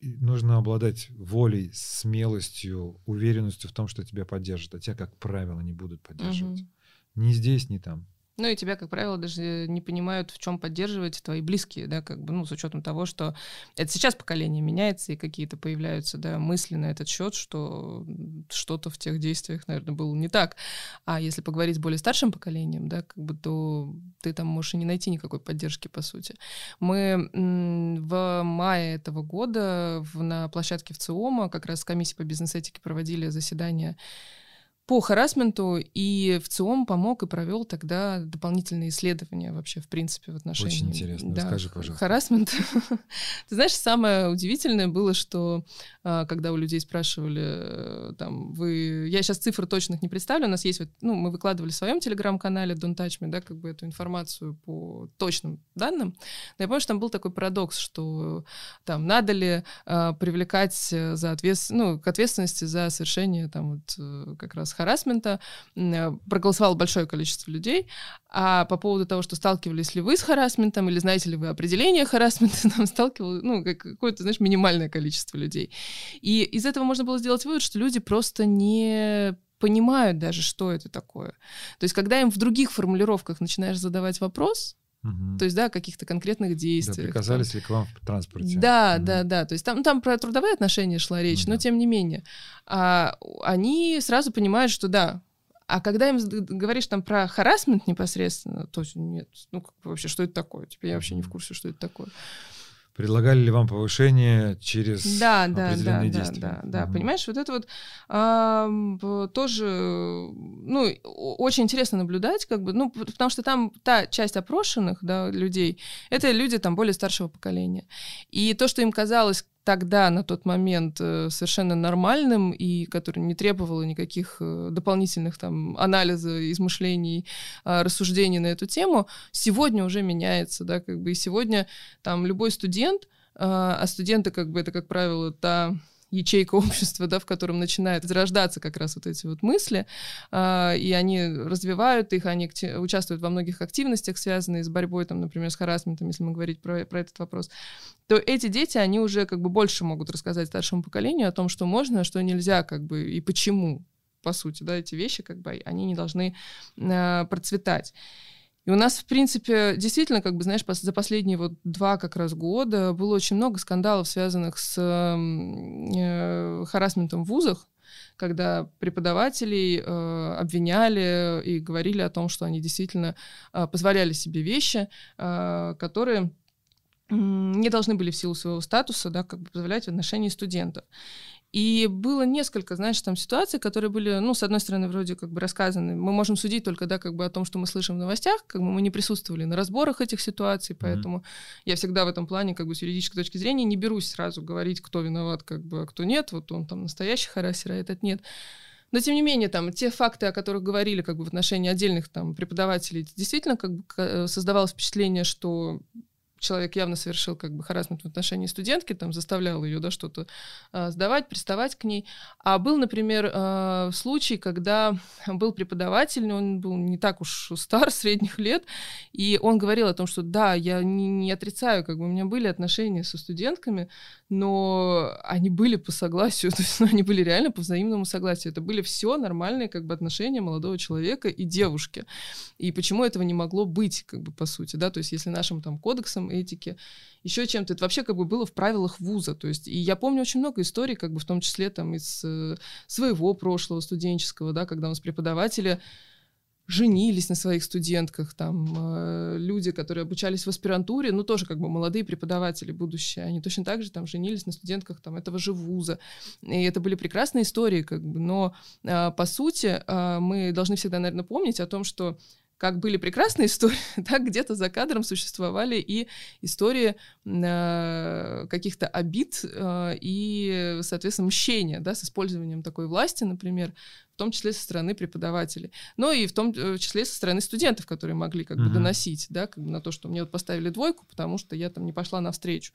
нужно обладать волей, смелостью, уверенностью в том, что тебя поддержат, а тебя, как правило, не будут поддерживать. Угу. Ни здесь, ни там. Ну и тебя, как правило, даже не понимают, в чем поддерживать твои близкие, да, как бы, ну, с учетом того, что это сейчас поколение меняется, и какие-то появляются, да, мысли на этот счет, что что-то в тех действиях, наверное, было не так. А если поговорить с более старшим поколением, да, как бы, то ты там можешь и не найти никакой поддержки, по сути. Мы в мае этого года на площадке в ЦИОМа как раз с комиссией по бизнес-этике проводили заседание по харасменту, и в ЦИОМ помог и провел тогда дополнительные исследования вообще, в принципе, в отношении... Очень интересно, да, расскажи, пожалуйста. Харасмент. [laughs] Ты знаешь, самое удивительное было, что а, когда у людей спрашивали, э, там, вы... Я сейчас цифр точных не представлю, у нас есть, вот, ну, мы выкладывали в своем телеграм-канале Don't Touch Me, да, как бы эту информацию по точным данным. Но я помню, что там был такой парадокс, что там надо ли а, привлекать за ответ... ну, к ответственности за совершение там вот э, как раз харасмента э, проголосовало большое количество людей, а по поводу того, что сталкивались ли вы с харасментом или знаете ли вы определение харасмента, [laughs] там сталкивалось, ну, какое-то, знаешь, минимальное количество людей. И из этого можно было сделать вывод, что люди просто не понимают даже, что это такое. То есть, когда им в других формулировках начинаешь задавать вопрос, Угу. То есть, да, каких-то конкретных действий. Да, приказались ли к вам в транспорте? Да, угу. да, да. То есть там, там про трудовые отношения шла речь, угу. но тем не менее. А, они сразу понимают, что да. А когда им говоришь там про харасмент непосредственно, то нет, ну как, вообще, что это такое? Типа, я вообще не в курсе, что это такое. Предлагали ли вам повышение через да, да, определенные да, действия? Да, да, да. Угу. Понимаешь, вот это вот а, тоже, ну, очень интересно наблюдать, как бы, ну, потому что там та часть опрошенных, да, людей, это люди там более старшего поколения. И то, что им казалось тогда, на тот момент, э, совершенно нормальным и который не требовало никаких э, дополнительных там анализа, измышлений, а, рассуждений на эту тему, сегодня уже меняется, да, как бы. И сегодня там любой студент, а, а студенты, как бы, это, как правило, та ячейка общества, да, в котором начинают зарождаться как раз вот эти вот мысли, э, и они развивают их, они участвуют во многих активностях, связанных с борьбой, там, например, с харасментом, если мы говорить про, про этот вопрос, то эти дети, они уже как бы больше могут рассказать старшему поколению о том, что можно, а что нельзя, как бы, и почему, по сути, да, эти вещи, как бы, они не должны э, процветать. И у нас, в принципе, действительно, как бы, знаешь, за последние вот два как раз года было очень много скандалов, связанных с э, харасментом в вузах, когда преподавателей э, обвиняли и говорили о том, что они действительно э, позволяли себе вещи, э, которые не должны были в силу своего статуса, да, как бы позволять в отношении студентов. И было несколько, знаешь, там ситуаций, которые были, ну, с одной стороны, вроде как бы рассказаны. Мы можем судить только, да, как бы о том, что мы слышим в новостях, как бы мы не присутствовали на разборах этих ситуаций, поэтому mm-hmm. я всегда в этом плане, как бы с юридической точки зрения, не берусь сразу говорить, кто виноват, как бы, а кто нет. Вот он там настоящий харасер, а этот нет. Но тем не менее, там, те факты, о которых говорили как бы, в отношении отдельных там, преподавателей, действительно как бы, э, создавалось впечатление, что человек явно совершил как бы харасмент в отношении студентки, там заставлял ее да, что-то э, сдавать, приставать к ней. А был, например, э, случай, когда был преподаватель, он был не так уж стар, [laughs] средних лет, и он говорил о том, что да, я не, не отрицаю, как бы у меня были отношения со студентками, но они были по согласию, [laughs] то есть ну, они были реально по взаимному согласию. Это были все нормальные как бы отношения молодого человека и девушки. И почему этого не могло быть, как бы по сути, да, то есть если нашим там кодексом этики, еще чем-то, это вообще как бы было в правилах вуза, то есть и я помню очень много историй, как бы в том числе там из э, своего прошлого студенческого, да, когда у нас преподаватели женились на своих студентках, там э, люди, которые обучались в аспирантуре, ну тоже как бы молодые преподаватели будущие, они точно так же там женились на студентках там этого же вуза, и это были прекрасные истории, как бы, но э, по сути э, мы должны всегда, наверное, помнить о том, что как были прекрасные истории, [laughs] так где-то за кадром существовали и истории э, каких-то обид э, и, соответственно, мщения, да, с использованием такой власти, например, в том числе со стороны преподавателей, но и в том э, числе со стороны студентов, которые могли как бы доносить, да, как бы на то, что мне вот поставили двойку, потому что я там не пошла навстречу,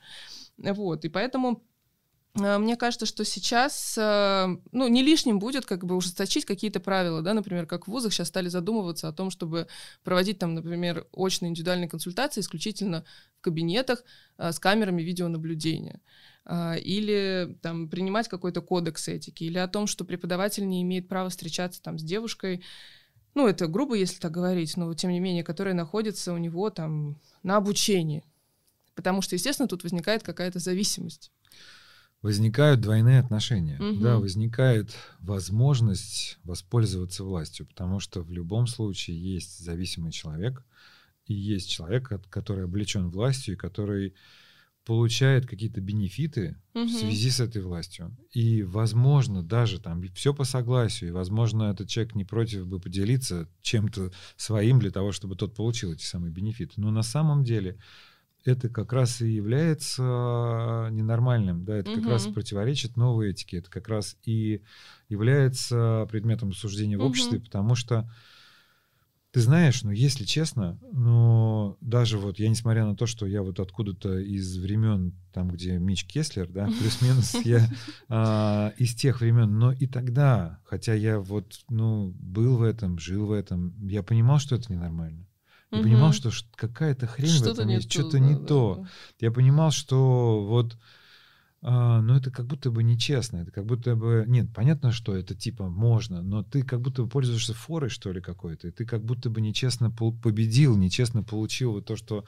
вот, и поэтому мне кажется, что сейчас, э, ну, не лишним будет как бы ужесточить какие-то правила, да, например, как в вузах сейчас стали задумываться о том, чтобы проводить там, например, очные индивидуальные консультации исключительно в кабинетах э, с камерами видеонаблюдения или там принимать какой-то кодекс этики, или о том, что преподаватель не имеет права встречаться там с девушкой, ну, это грубо, если так говорить, но тем не менее, которая находится у него там на обучении. Потому что, естественно, тут возникает какая-то зависимость. Возникают двойные отношения. Угу. Да, возникает возможность воспользоваться властью, потому что в любом случае есть зависимый человек, и есть человек, который облечен властью, и который получает какие-то бенефиты угу. в связи с этой властью. И, возможно, даже там все по согласию, и, возможно, этот человек не против бы поделиться чем-то своим для того, чтобы тот получил эти самые бенефиты. Но на самом деле это как раз и является ненормальным, да, это угу. как раз противоречит новой этике, это как раз и является предметом обсуждения в обществе, потому что ты знаешь, ну, если честно, ну, даже вот я, несмотря на то, что я вот откуда-то из времен, там, где Мич Кеслер, да, [laughs] плюс-минус, я а, из тех времен, но и тогда, хотя я вот, ну, был в этом, жил в этом, я понимал, что это ненормально. Я угу. понимал, что какая-то хрень что в этом есть, что-то не да, то. Да. Я понимал, что вот а, но это как будто бы нечестно, это как будто бы... Нет, понятно, что это типа можно, но ты как будто бы пользуешься форой, что ли, какой-то, и ты как будто бы нечестно победил, нечестно получил вот то, что,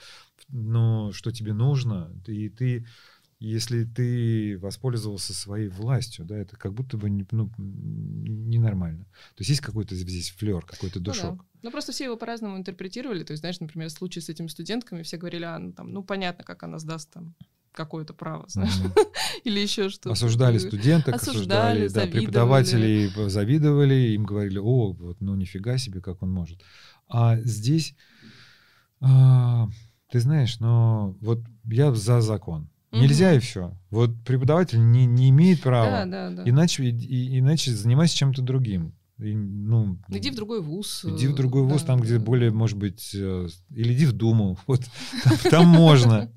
ну, что тебе нужно, и ты если ты воспользовался своей властью, да, это как будто бы не, ну, ненормально. То есть есть какой-то здесь флер, какой-то душок. Ну, да. ну просто все его по-разному интерпретировали. То есть, знаешь, например, случай с этими студентками, все говорили, а, ну, там, ну понятно, как она сдаст там какое-то право, знаешь, mm-hmm. [laughs] или еще что-то. Осуждали студенток, осуждали, осуждали да, преподавателей завидовали, им говорили, о, вот, ну нифига себе, как он может. А здесь, а, ты знаешь, но вот я за закон. Нельзя и все. Вот преподаватель не, не имеет права, да, да, да. иначе, и, иначе занимайся чем-то другим. И, ну, иди в другой вуз. Иди в другой вуз, да, там, где да. более, может быть, э, или иди в Думу, [laughs] вот там, там можно.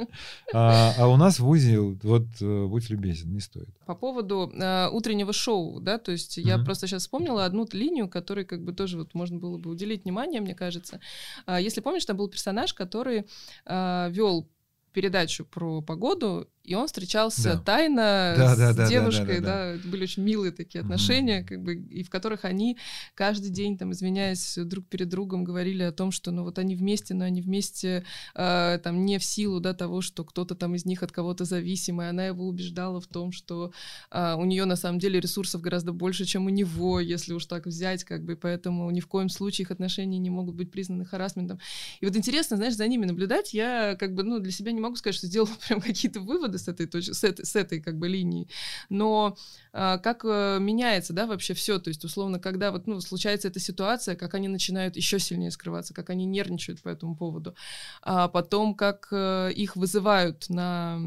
А, а у нас в ВУЗе, вот, э, будь любезен, не стоит. По поводу э, утреннего шоу, да, то есть я просто сейчас вспомнила одну линию, которой как бы тоже вот можно было бы уделить внимание, мне кажется. А, если помнишь, там был персонаж, который э, вел передачу про погоду, и он встречался да. тайно да, с да, да, девушкой, да, да, да, да. были очень милые такие отношения, mm-hmm. как бы, и в которых они каждый день, там, извиняясь друг перед другом, говорили о том, что, ну, вот они вместе, но они вместе, э, там, не в силу, да, того, что кто-то там из них от кого-то зависим, и она его убеждала в том, что э, у нее на самом деле ресурсов гораздо больше, чем у него, если уж так взять, как бы, поэтому ни в коем случае их отношения не могут быть признаны харасментом. И вот интересно, знаешь, за ними наблюдать, я, как бы, ну, для себя не могу сказать, что сделала [laughs] прям какие-то выводы, выводы с этой, точ... с этой, с этой как бы линии. Но а, как а, меняется, да, вообще все, то есть условно, когда вот, ну, случается эта ситуация, как они начинают еще сильнее скрываться, как они нервничают по этому поводу, а потом как а, их вызывают на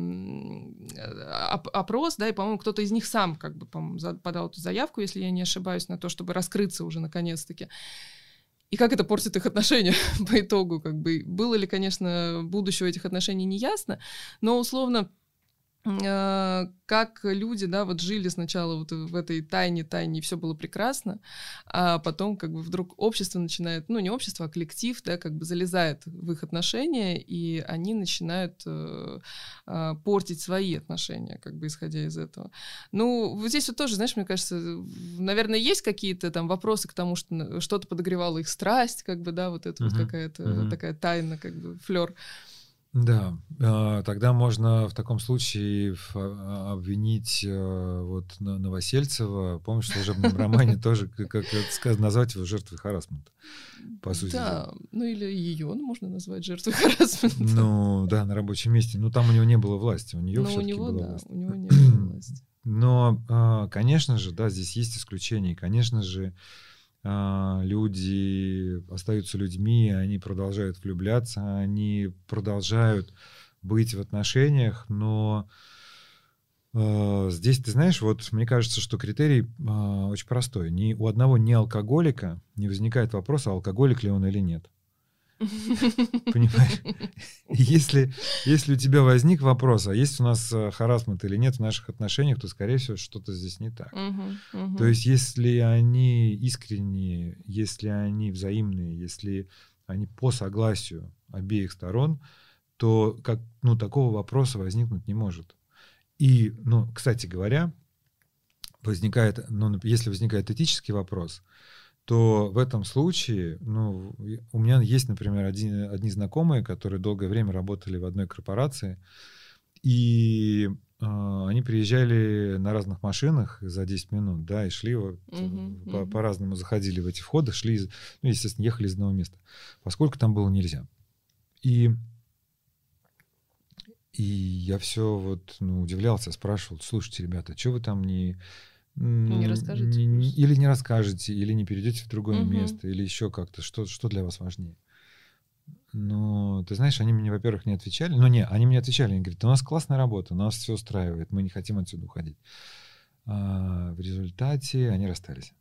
оп опрос, да, и, по-моему, кто-то из них сам как бы, подал эту заявку, если я не ошибаюсь, на то, чтобы раскрыться уже наконец-таки. И как это портит их отношения [laughs] по итогу, как бы. Было ли, конечно, будущего этих отношений, не ясно, но условно Э, как люди, да, вот жили сначала вот в этой тайне, тайне, и все было прекрасно, а потом как бы вдруг общество начинает, ну не общество, а коллектив, да, как бы залезает в их отношения, и они начинают э, э, портить свои отношения, как бы исходя из этого. Ну, вот здесь вот тоже, знаешь, мне кажется, наверное, есть какие-то там вопросы к тому, что что-то подогревало их страсть, как бы, да, вот это uh-huh. вот какая-то uh-huh. такая тайна, как бы флер. Да, а, тогда можно в таком случае а, обвинить э, вот Новосельцева, помнишь, в служебном романе [laughs] тоже, как сказано, назвать его жертвой харасмента, по сути. Да, ну или ее ну, можно назвать жертвой харасмента. Ну да, на рабочем месте. Ну там у него не было власти, у нее все-таки была да, власть. у него не было [clears throat] власти. Но, а, конечно же, да, здесь есть исключения, конечно же, люди остаются людьми, они продолжают влюбляться, они продолжают быть в отношениях, но э, здесь, ты знаешь, вот мне кажется, что критерий э, очень простой. Ни у одного не алкоголика не возникает вопроса, алкоголик ли он или нет. Понимаешь? Если, если у тебя возник вопрос, а есть у нас э, харасмент или нет в наших отношениях, то, скорее всего, что-то здесь не так. То есть, если они искренние, если они взаимные, если они по согласию обеих сторон, то как, ну, такого вопроса возникнуть не может. И, ну, кстати говоря, возникает, ну, если возникает этический вопрос, то в этом случае, ну, у меня есть, например, один, одни знакомые, которые долгое время работали в одной корпорации, и э, они приезжали на разных машинах за 10 минут, да, и шли вот uh-huh, по, uh-huh. по-разному, заходили в эти входы, шли, ну, естественно, ехали из одного места, поскольку там было нельзя. И и я все вот ну, удивлялся, спрашивал, слушайте, ребята, что вы там не... Не расскажете? Или не расскажете, или не перейдете в другое угу. место, или еще как-то. Что, что для вас важнее? Ну, ты знаешь, они мне, во-первых, не отвечали. Ну, не, они мне отвечали. Они говорят, у нас классная работа, нас все устраивает, мы не хотим отсюда уходить. А в результате они расстались.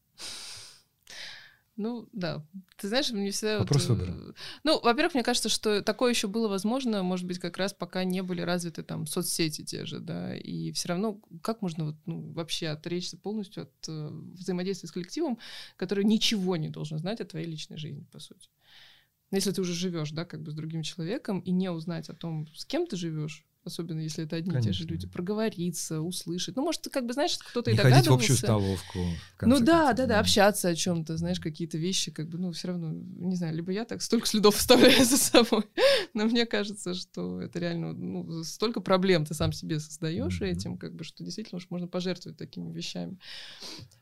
Ну, да. Ты знаешь, мне всегда... Вопрос вот, выбора. Ну, во-первых, мне кажется, что такое еще было возможно, может быть, как раз пока не были развиты там соцсети те же, да, и все равно как можно вот, ну, вообще отречься полностью от э, взаимодействия с коллективом, который ничего не должен знать о твоей личной жизни, по сути. Если ты уже живешь, да, как бы с другим человеком, и не узнать о том, с кем ты живешь, особенно если это одни Конечно. и те же люди, проговориться, услышать. Ну, может, как бы, знаешь, кто-то и догадывался. ходить в общую столовку. В ну да, да, да, общаться о чем-то, знаешь, какие-то вещи, как бы, ну, все равно, не знаю, либо я так столько следов оставляю за собой, [laughs] но мне кажется, что это реально, ну, столько проблем ты сам себе создаешь mm-hmm. этим, как бы, что действительно уж можно пожертвовать такими вещами.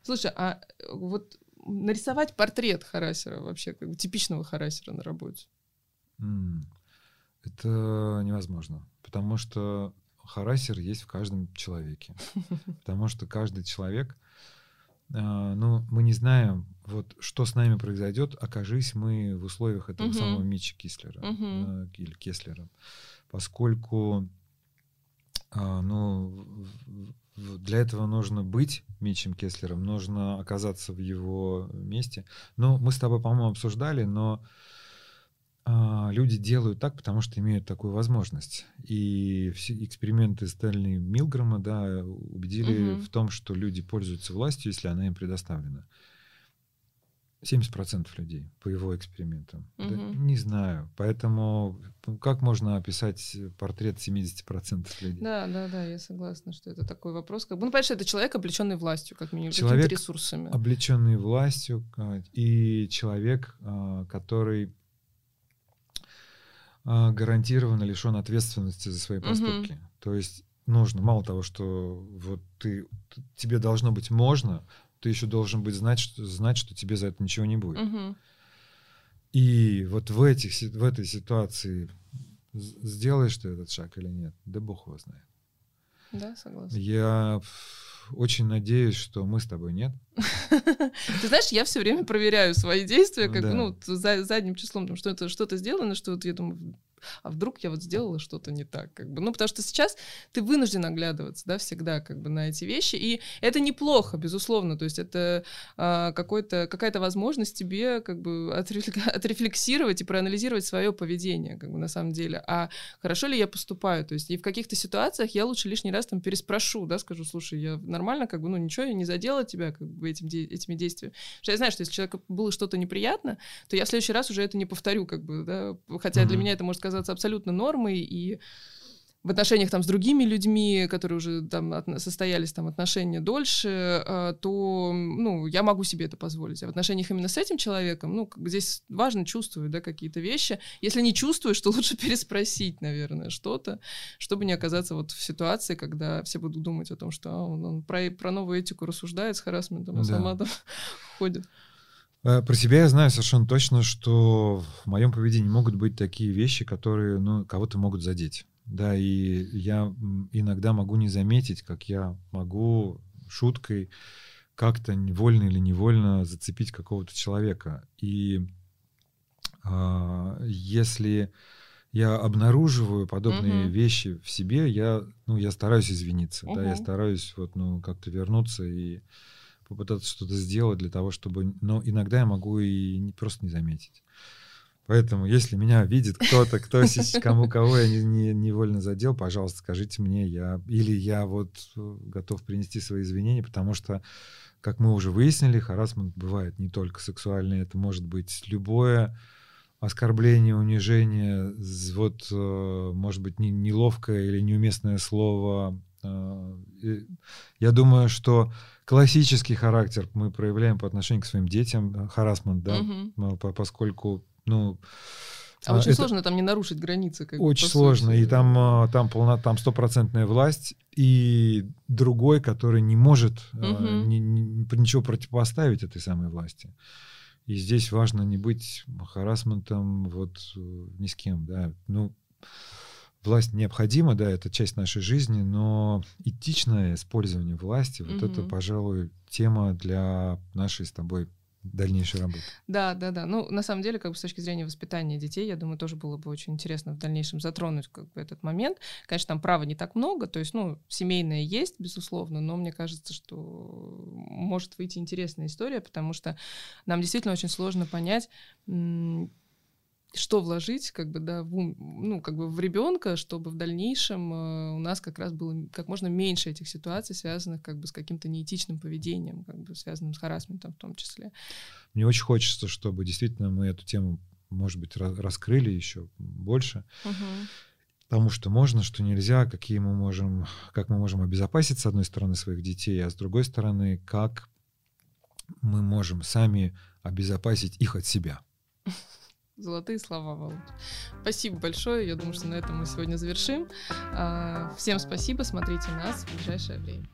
Слушай, а вот нарисовать портрет харасера вообще, как бы типичного харасера на работе? Mm. Это невозможно, потому что харасер есть в каждом человеке. [laughs] Потому что каждый человек, э, ну, мы не знаем, вот что с нами произойдет, окажись мы в условиях этого uh-huh. самого Митча Кислера uh-huh. э, или Кеслера, поскольку, э, ну, для этого нужно быть Митчем Кеслером, нужно оказаться в его месте. Ну, мы с тобой, по-моему, обсуждали, но а, люди делают так, потому что имеют такую возможность. И все эксперименты Стэнли Милгрома да, убедили угу. в том, что люди пользуются властью, если она им предоставлена. 70% людей по его экспериментам. Угу. Да, не знаю. Поэтому как можно описать портрет 70% людей? Да, да, да, я согласна, что это такой вопрос. Как бы, ну, понятно, это человек, облеченный властью, как минимум, человек, ресурсами. Облеченный властью, и человек, а, который а, гарантированно лишен ответственности за свои поступки. Угу. То есть нужно, мало того, что вот ты, тебе должно быть можно, ты еще должен быть знать, что, знать, что тебе за это ничего не будет. Угу. И вот в, этих, в этой ситуации сделаешь ты этот шаг или нет, да бог его знает. Да, согласна. Я очень надеюсь, что мы с тобой нет. [laughs] Ты знаешь, я все время проверяю свои действия, как, ну, задним числом, что это что-то сделано, что я думаю, а вдруг я вот сделала что-то не так, как бы, ну, потому что сейчас ты вынужден оглядываться, да, всегда, как бы, на эти вещи, и это неплохо, безусловно, то есть это а, какой-то, какая-то возможность тебе, как бы, [laughs] отрефлексировать и проанализировать свое поведение, как бы, на самом деле, а хорошо ли я поступаю, то есть и в каких-то ситуациях я лучше лишний раз там переспрошу, да, скажу, слушай, я нормально, как бы, ну, ничего, я не задела тебя, как бы, этим, этими действиями, что я знаю, что если человеку было что-то неприятно, то я в следующий раз уже это не повторю, как бы, да, хотя mm-hmm. для меня это может казаться абсолютно нормой, и в отношениях там с другими людьми, которые уже там от, состоялись там отношения дольше, э, то, ну, я могу себе это позволить. А в отношениях именно с этим человеком, ну, здесь важно чувствовать, да, какие-то вещи. Если не чувствуешь, то [laughs] лучше переспросить, наверное, что-то, чтобы не оказаться вот в ситуации, когда все будут думать о том, что а, он, он про, про новую этику рассуждает с харасментом, а да. сама там [laughs] ходит. Э, про себя я знаю совершенно точно, что в моем поведении могут быть такие вещи, которые ну, кого-то могут задеть. Да, и я иногда могу не заметить, как я могу шуткой как-то вольно или невольно зацепить какого-то человека. И э, если я обнаруживаю подобные uh-huh. вещи в себе, я, ну, я стараюсь извиниться, uh-huh. да, я стараюсь вот, ну, как-то вернуться и попытаться что-то сделать для того, чтобы... Но иногда я могу и не, просто не заметить. Поэтому, если меня видит кто-то, кто кому кого я не, не, невольно задел, пожалуйста, скажите мне, я или я вот э, готов принести свои извинения, потому что, как мы уже выяснили, харасмент бывает не только сексуальный, это может быть любое оскорбление, унижение, вот, э, может быть, неловкое или неуместное слово, А, я думаю, что классический характер мы проявляем по отношению к своим детям, харасмент, да, угу. поскольку, ну, а, а очень это сложно там не нарушить границы. Как очень сложно, сути. и там, там, полно, там стопроцентная власть, и другой, который не может угу. ни, ни, ничего противопоставить этой самой власти. И здесь важно не быть харасментом вот э, ни с кем, да. Ну, власть необходима, да, это часть нашей жизни, но этичное использование власти, вот угу. это, пожалуй, тема для нашей с тобой дальнейшей работы. Да, да, да. Ну, на самом деле, как бы с точки зрения воспитания детей, я думаю, тоже было бы очень интересно в дальнейшем затронуть как бы этот момент. Конечно, там права не так много, то есть, ну, семейное есть, безусловно, но мне кажется, что может выйти интересная история, потому что нам действительно очень сложно понять, что вложить, как бы, да, в ум, ну, как бы в ребенка, чтобы в дальнейшем э, у нас как раз было как можно меньше этих ситуаций, связанных как бы с каким-то неэтичным поведением, как бы связанным с харасментом в том числе. Мне очень хочется, чтобы действительно мы эту тему, может быть, раскрыли еще больше. Угу. Потому что можно, что нельзя, какие мы можем, как мы можем обезопасить, с одной стороны, своих детей, а с другой стороны, как мы можем сами обезопасить их от себя. [laughs] Золотые слова, Володь. Спасибо большое. Я думаю, что на этом мы сегодня завершим. А, всем спасибо. Смотрите нас в ближайшее время.